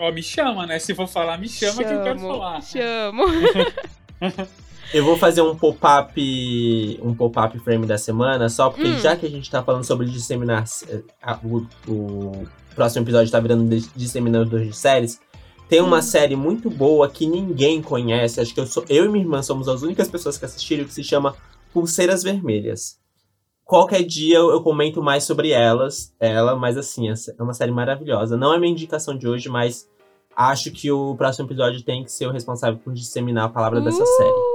S3: Ó, me chama, né? Se for falar, me chama, que eu quero
S1: Chamo,
S3: falar.
S1: Chamo.
S2: eu vou fazer um pop-up um pop-up frame da semana, só porque
S1: Hum.
S2: já que a gente tá falando sobre disseminar a- o, o próximo episódio tá virando disseminador de séries. Tem uma
S1: Hum.
S2: série muito boa que ninguém conhece. Acho que eu, sou, eu e minha irmã somos as únicas pessoas que assistiram, que se chama Pulseiras Vermelhas. Qualquer dia eu, comento mais sobre elas, ela, mas assim, é uma série maravilhosa. Não é minha indicação de hoje, mas acho que o próximo episódio tem que ser o responsável por disseminar a palavra dessa série.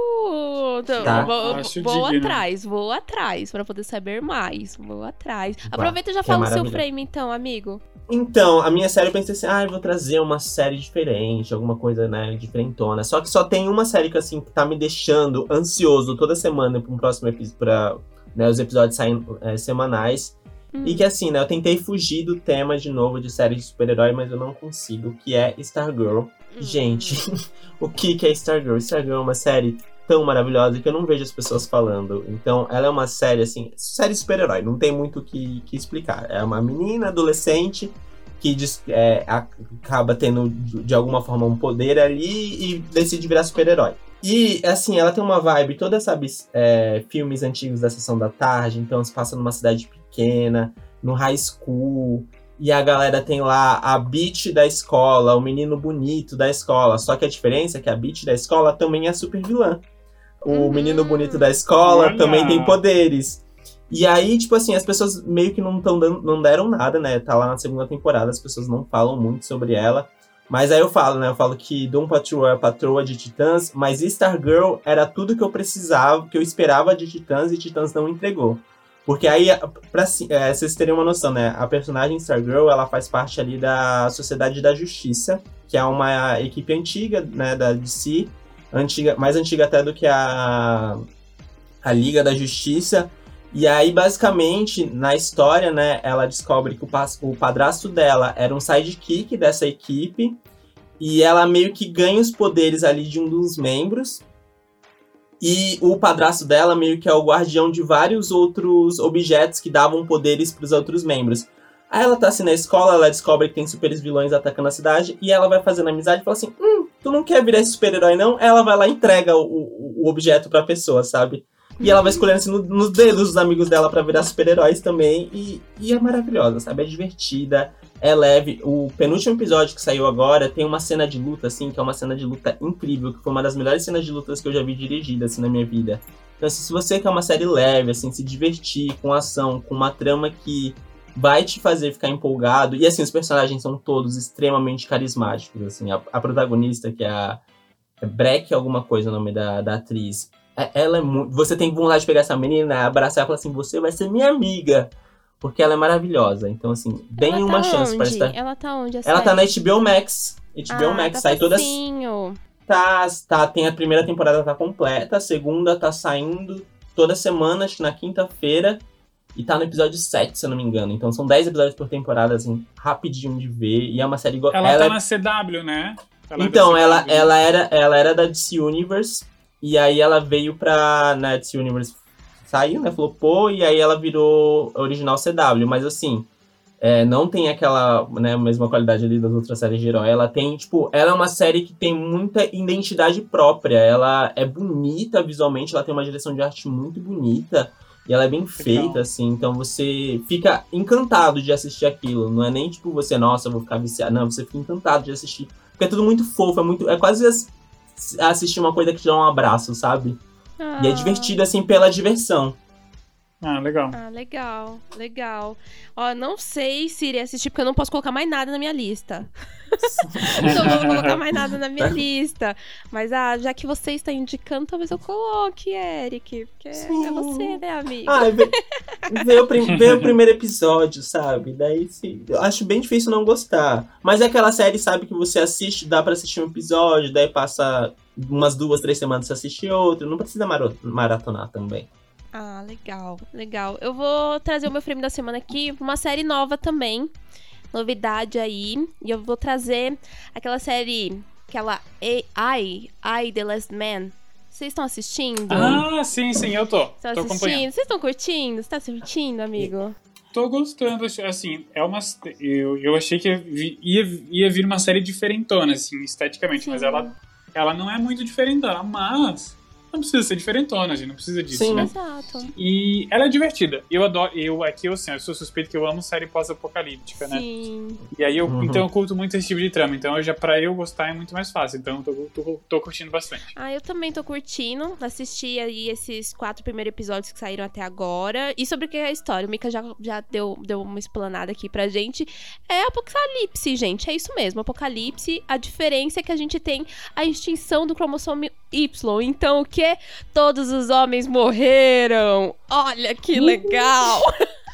S1: Então,
S2: Tá.
S1: Vou,
S3: Acho
S1: vou
S3: digno.
S1: atrás, vou atrás, pra poder saber mais. Vou atrás. Aproveita e já
S2: é
S1: fala o seu frame, então, amigo.
S2: Então, a minha série eu pensei assim, ah, eu vou trazer uma série diferente, alguma coisa, né, diferentona. Só que só tem uma série que, assim, que tá me deixando ansioso toda semana pra um próximo episódio, pra né, os episódios saindo é, semanais.
S1: Hum.
S2: E que, assim, né, eu tentei fugir do tema de novo de série de super-herói, mas eu não consigo, que é Stargirl.
S1: Hum.
S2: Gente, o que que é Stargirl? Stargirl é uma série tão maravilhosa que eu não vejo as pessoas falando. Então, ela é uma série, assim, série super-herói, não tem muito o que, que explicar. É uma menina adolescente que é, acaba tendo, de alguma forma, um poder ali e decide virar super-herói. E, assim, ela tem uma vibe toda, sabe, é, filmes antigos da Sessão da Tarde, então se passa numa cidade pequena, no high school, e a galera tem lá a beat da escola, o menino bonito da escola. Só que a diferença é que a beat da escola também é super vilã. O
S1: Uhum.
S2: menino bonito da escola
S3: Olha!
S2: também tem poderes. E aí, tipo assim, as pessoas meio que não, tão dando, não deram nada, né? Tá lá na segunda temporada, as pessoas não falam muito sobre ela. Mas aí eu falo, né? Eu falo que Doom Patrol é a patroa de Titãs, mas Stargirl era tudo que eu precisava, que eu esperava de Titãs e Titãs não entregou. Porque aí, pra é, vocês terem uma noção, né? A personagem Stargirl, ela faz parte ali da Sociedade da Justiça, que é uma equipe antiga, né, da DC, antiga, mais antiga até do que a, a Liga da Justiça. E aí, basicamente, na história, né, ela descobre que o, o padrasto dela era um sidekick dessa equipe, e ela meio que ganha os poderes ali de um dos membros. E o padrasto dela meio que é o guardião de vários outros objetos que davam poderes para os outros membros. Aí ela tá assim na escola, ela descobre que tem super vilões atacando a cidade, e ela vai fazendo amizade e fala assim: Hum, tu não quer virar esse super-herói, não? Ela vai lá e entrega o, o, o objeto pra pessoa, sabe? E ela vai escolhendo assim no- nos dedos dos amigos dela pra virar super-heróis também. E, e é maravilhosa, sabe? É divertida, é leve. O penúltimo episódio que saiu agora tem uma cena de luta, assim, que é uma cena de luta incrível, que foi uma das melhores cenas de lutas que eu já vi dirigida, assim, na minha vida. Então, assim, se você quer uma série leve, assim, se divertir com ação, com uma trama que vai te fazer ficar empolgado. E assim, os personagens são todos extremamente carismáticos. Assim, a, a protagonista, que é a é Breck, alguma coisa o nome da, da atriz. É- Ela é muito. Você tem vontade de pegar essa menina, abraçar e falar assim: você vai ser minha amiga. Porque ela é maravilhosa. Então, assim, deem
S1: Ela
S2: uma
S1: tá
S2: chance para
S1: onde?
S2: estar.
S1: Ela tá onde?
S2: Ela tá na? HBO Max. HBO
S1: ah,
S2: Max
S1: tá
S2: sai toda.
S1: facinho.
S2: Tá, tá, tem a primeira temporada tá completa, a segunda tá saindo toda semana, acho que na quinta-feira. E tá no episódio 7, se eu não me engano. Então são 10 episódios por temporada, assim, rapidinho de ver. E é uma série igual.
S3: Ela,
S2: ela
S3: tá na CW, né? Ela é
S2: então, ela, ela, era, ela era da DC Universe. E aí ela veio pra. Na DC Universe saiu, né? Flopou. E aí ela virou original CW. Mas assim. é, não tem aquela né, mesma qualidade ali das outras séries de herói. Ela tem, tipo, ela é uma série que tem muita identidade própria. Ela é bonita visualmente, ela tem uma direção de arte muito bonita. E ela é bem feita, assim, então você fica encantado de assistir aquilo. Não é nem tipo você, nossa, eu vou ficar viciado. Não, você fica encantado de assistir. Porque é tudo muito fofo, é muito. É quase assistir uma coisa que te dá um abraço, sabe? Ah. E é divertido, assim, pela diversão.
S3: Ah, legal.
S1: Ah, legal, legal. Ó, não sei se irei assistir, porque eu não posso colocar mais nada na minha lista. não vou colocar mais nada na minha lista. Mas, ah, já que você está indicando, talvez eu coloque, Eric. Porque Sim. é você, né, amigo?
S2: Ah, vê, o, vê o primeiro episódio, sabe? Daí, se, eu acho bem difícil não gostar. Mas é aquela série, sabe, que você assiste, dá para assistir um episódio, daí passa umas duas, três semanas você assiste outro. Não precisa maratonar também.
S1: Ah, legal, legal. Eu vou trazer o meu frame da semana aqui, uma série nova também. Novidade aí. E eu vou trazer aquela série, aquela AI, I The Last Man. Vocês estão assistindo?
S3: Ah, sim, sim, eu tô.
S1: Estão tô assistindo? Vocês estão curtindo? Você tá curtindo, amigo?
S3: Tô gostando, assim, é uma. Eu, eu achei que ia, ia vir uma série diferentona, assim, esteticamente, sim. mas ela, ela não é muito diferentona, mas não precisa ser diferentona, gente, não precisa disso, Sim. né?
S1: Exato.
S3: E ela é divertida. Eu adoro, eu aqui eu, assim, eu sou suspeito que eu amo série pós-apocalíptica, né?
S1: Sim.
S3: E aí eu, uhum. então eu curto muito esse tipo de trama. Então já para eu gostar é muito mais fácil. Então eu tô, tô, tô, curtindo bastante.
S1: Ah, eu também tô curtindo. Assisti aí esses quatro primeiros episódios que saíram até agora. E sobre o que é a história? O Mika já, já deu, deu uma explanada aqui pra gente. É apocalipse, gente. É isso mesmo. Apocalipse. A diferença é que a gente tem a extinção do cromossomo Y. Então, o que todos os homens morreram. Olha que legal.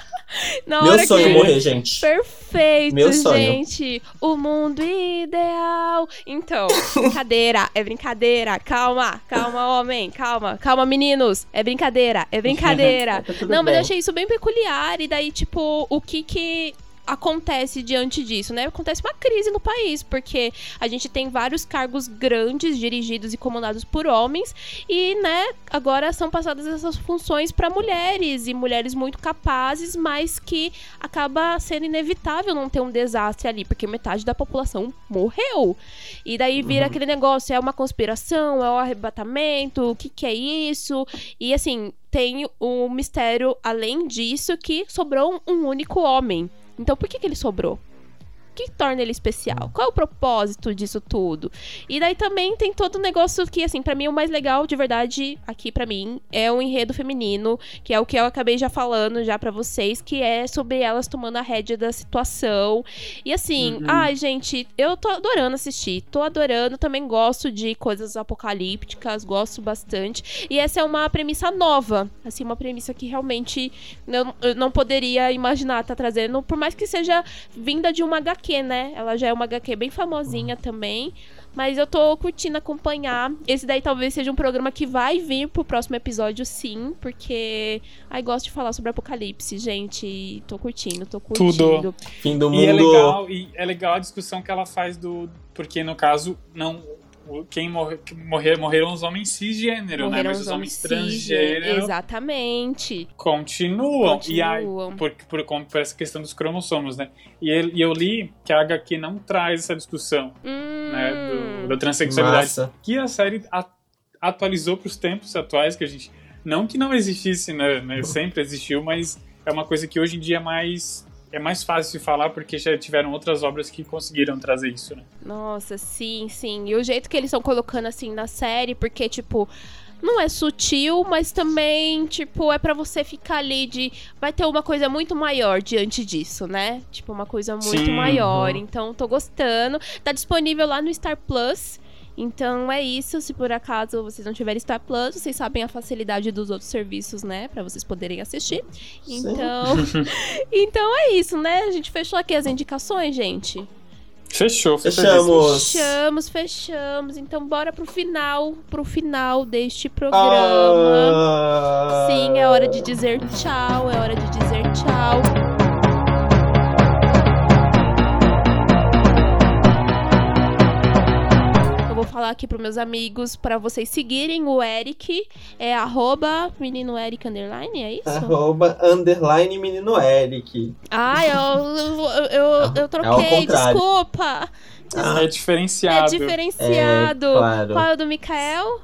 S2: Meu sonho que... morrer, gente.
S1: Perfeito, Meu gente. O mundo ideal. Então, brincadeira, é brincadeira. Calma, calma, homem, calma, calma, meninos. É brincadeira, é brincadeira. tá Não, bem. mas eu achei isso bem peculiar. E daí, tipo, o que que acontece diante disso, né? Acontece uma crise no país, porque a gente tem vários cargos grandes dirigidos e comandados por homens e, né, agora são passadas essas funções para mulheres e mulheres muito capazes, mas que acaba sendo inevitável não ter um desastre ali, porque metade da população morreu. E daí vira uhum. aquele negócio, é uma conspiração, é um arrebatamento, o que que é isso? E assim, tem o um mistério além disso que sobrou um único homem então por que, que ele sobrou? O que torna ele especial? Qual é o propósito disso tudo? E daí também tem todo o um negócio que, assim, para mim o mais legal de verdade aqui para mim é o enredo feminino, que é o que eu acabei já falando já para vocês, que é sobre elas tomando a rédea da situação. E assim, uhum. ai, gente, eu tô adorando assistir, tô adorando, também gosto de coisas apocalípticas, gosto bastante. E essa é uma premissa nova, assim, uma premissa que realmente eu, eu não poderia imaginar tá trazendo, por mais que seja vinda de uma HQ HQ, né? Ela já é uma HQ bem famosinha também. Mas eu tô curtindo acompanhar. Esse daí talvez seja um programa que vai vir pro próximo episódio, sim. Porque. Ai, gosto de falar sobre apocalipse, gente. Tô curtindo, tô curtindo.
S3: Tudo.
S2: Fim do mundo.
S3: E é legal, e é legal a discussão que ela faz do. Porque, no caso, não quem morre, morrer, morreram os homens cisgênero, né? Mas os, homens transgênero.
S1: Exatamente.
S3: Continuam. continuam. E aí, por, por, por, essa questão dos cromossomos, né? E, ele, e, eu li que a HQ não traz essa discussão, hum. né? Do, da transexualidade. Massa. Que a série a, atualizou para os tempos atuais, que a gente. Não que não existisse, né? né sempre existiu, mas é uma coisa que hoje em dia é mais é mais fácil de falar porque já tiveram outras obras que conseguiram trazer isso, né?
S1: Nossa, sim, sim. E o jeito que eles estão colocando assim na série, porque, tipo, não é sutil, mas também, tipo, é para você ficar ali de. Vai ter uma coisa muito maior diante disso, né? Tipo, uma coisa muito Sim, maior. Uhum. Então, tô gostando. Tá disponível lá no Star Plus. Então é isso. Se por acaso vocês não tiverem Star Plus, vocês sabem a facilidade dos outros serviços, né? Para vocês poderem assistir. Então, então é isso, né? A gente fechou aqui as indicações, gente.
S3: Fechou,
S2: fechamos.
S1: Fechamos, fechamos. Então bora pro final, pro final deste programa. Ah... Sim, é hora de dizer tchau, é hora de dizer tchau. Falar aqui pros meus amigos para vocês seguirem o Eric. É arroba menino Eric underline, é isso?
S2: Arroba underline menino Eric.
S1: Ah, eu, eu, eu, eu troquei, é desculpa.
S3: Ah, é diferenciado.
S1: É diferenciado. É, claro. Qual é o do Mikael?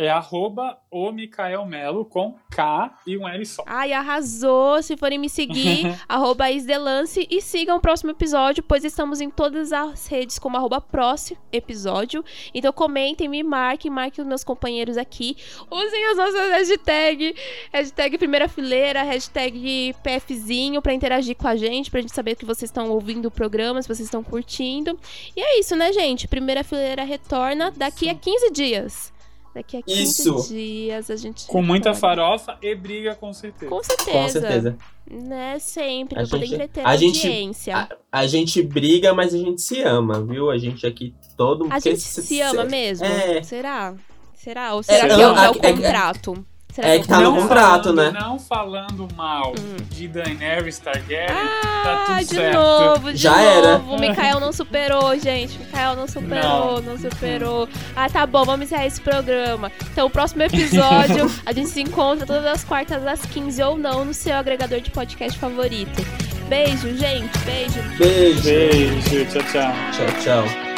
S3: É arroba o Mikael Melo com K e um L só.
S1: Ai, arrasou! Se forem me seguir, arroba Isdelance e sigam o próximo episódio, pois estamos em todas as redes como arroba próximo episódio. Então comentem, me marquem, marquem os meus companheiros aqui. Usem as nossas hashtags. Hashtag primeira fileira, hashtag PFzinho pra interagir com a gente, pra gente saber que vocês estão ouvindo o programa, se vocês estão curtindo. E é isso, né, gente? Primeira fileira retorna daqui a 15 dias. Daqui a 15
S2: Isso.
S1: dias a gente.
S3: Com muita
S1: retorna.
S3: farofa e briga, com certeza.
S1: Com certeza.
S2: Com certeza.
S1: Né, sempre,
S2: A
S1: pra poder
S2: gente-
S1: entreter
S2: a
S1: a,
S2: gente-
S1: audiência.
S2: A, a gente briga, mas a gente se ama, viu? A gente aqui todo
S1: A
S2: porque
S1: gente se ama mesmo?
S2: É.
S1: Será? Será? Ou será
S2: É,
S1: que
S3: eu-
S1: é, o- é
S2: é-
S1: o
S2: é-
S1: contrato? Será
S2: é
S1: que
S2: que tá no contrato?
S3: falando,
S2: né?
S3: Não falando mal de Daenerys Targaryen, tá
S1: Ah,
S3: tudo
S1: de
S3: certo.
S1: novo, de
S2: Já era.
S1: novo. O Mikael não superou, gente. O Mikael não superou, não. superou. Ah, tá bom, vamos encerrar esse programa. Então, o próximo episódio, a gente se encontra todas as quartas às 15 ou não no seu agregador de podcast favorito. Beijo, gente. Beijo.
S2: Beijo.
S3: Beijo, tchau, tchau.
S2: Tchau, tchau.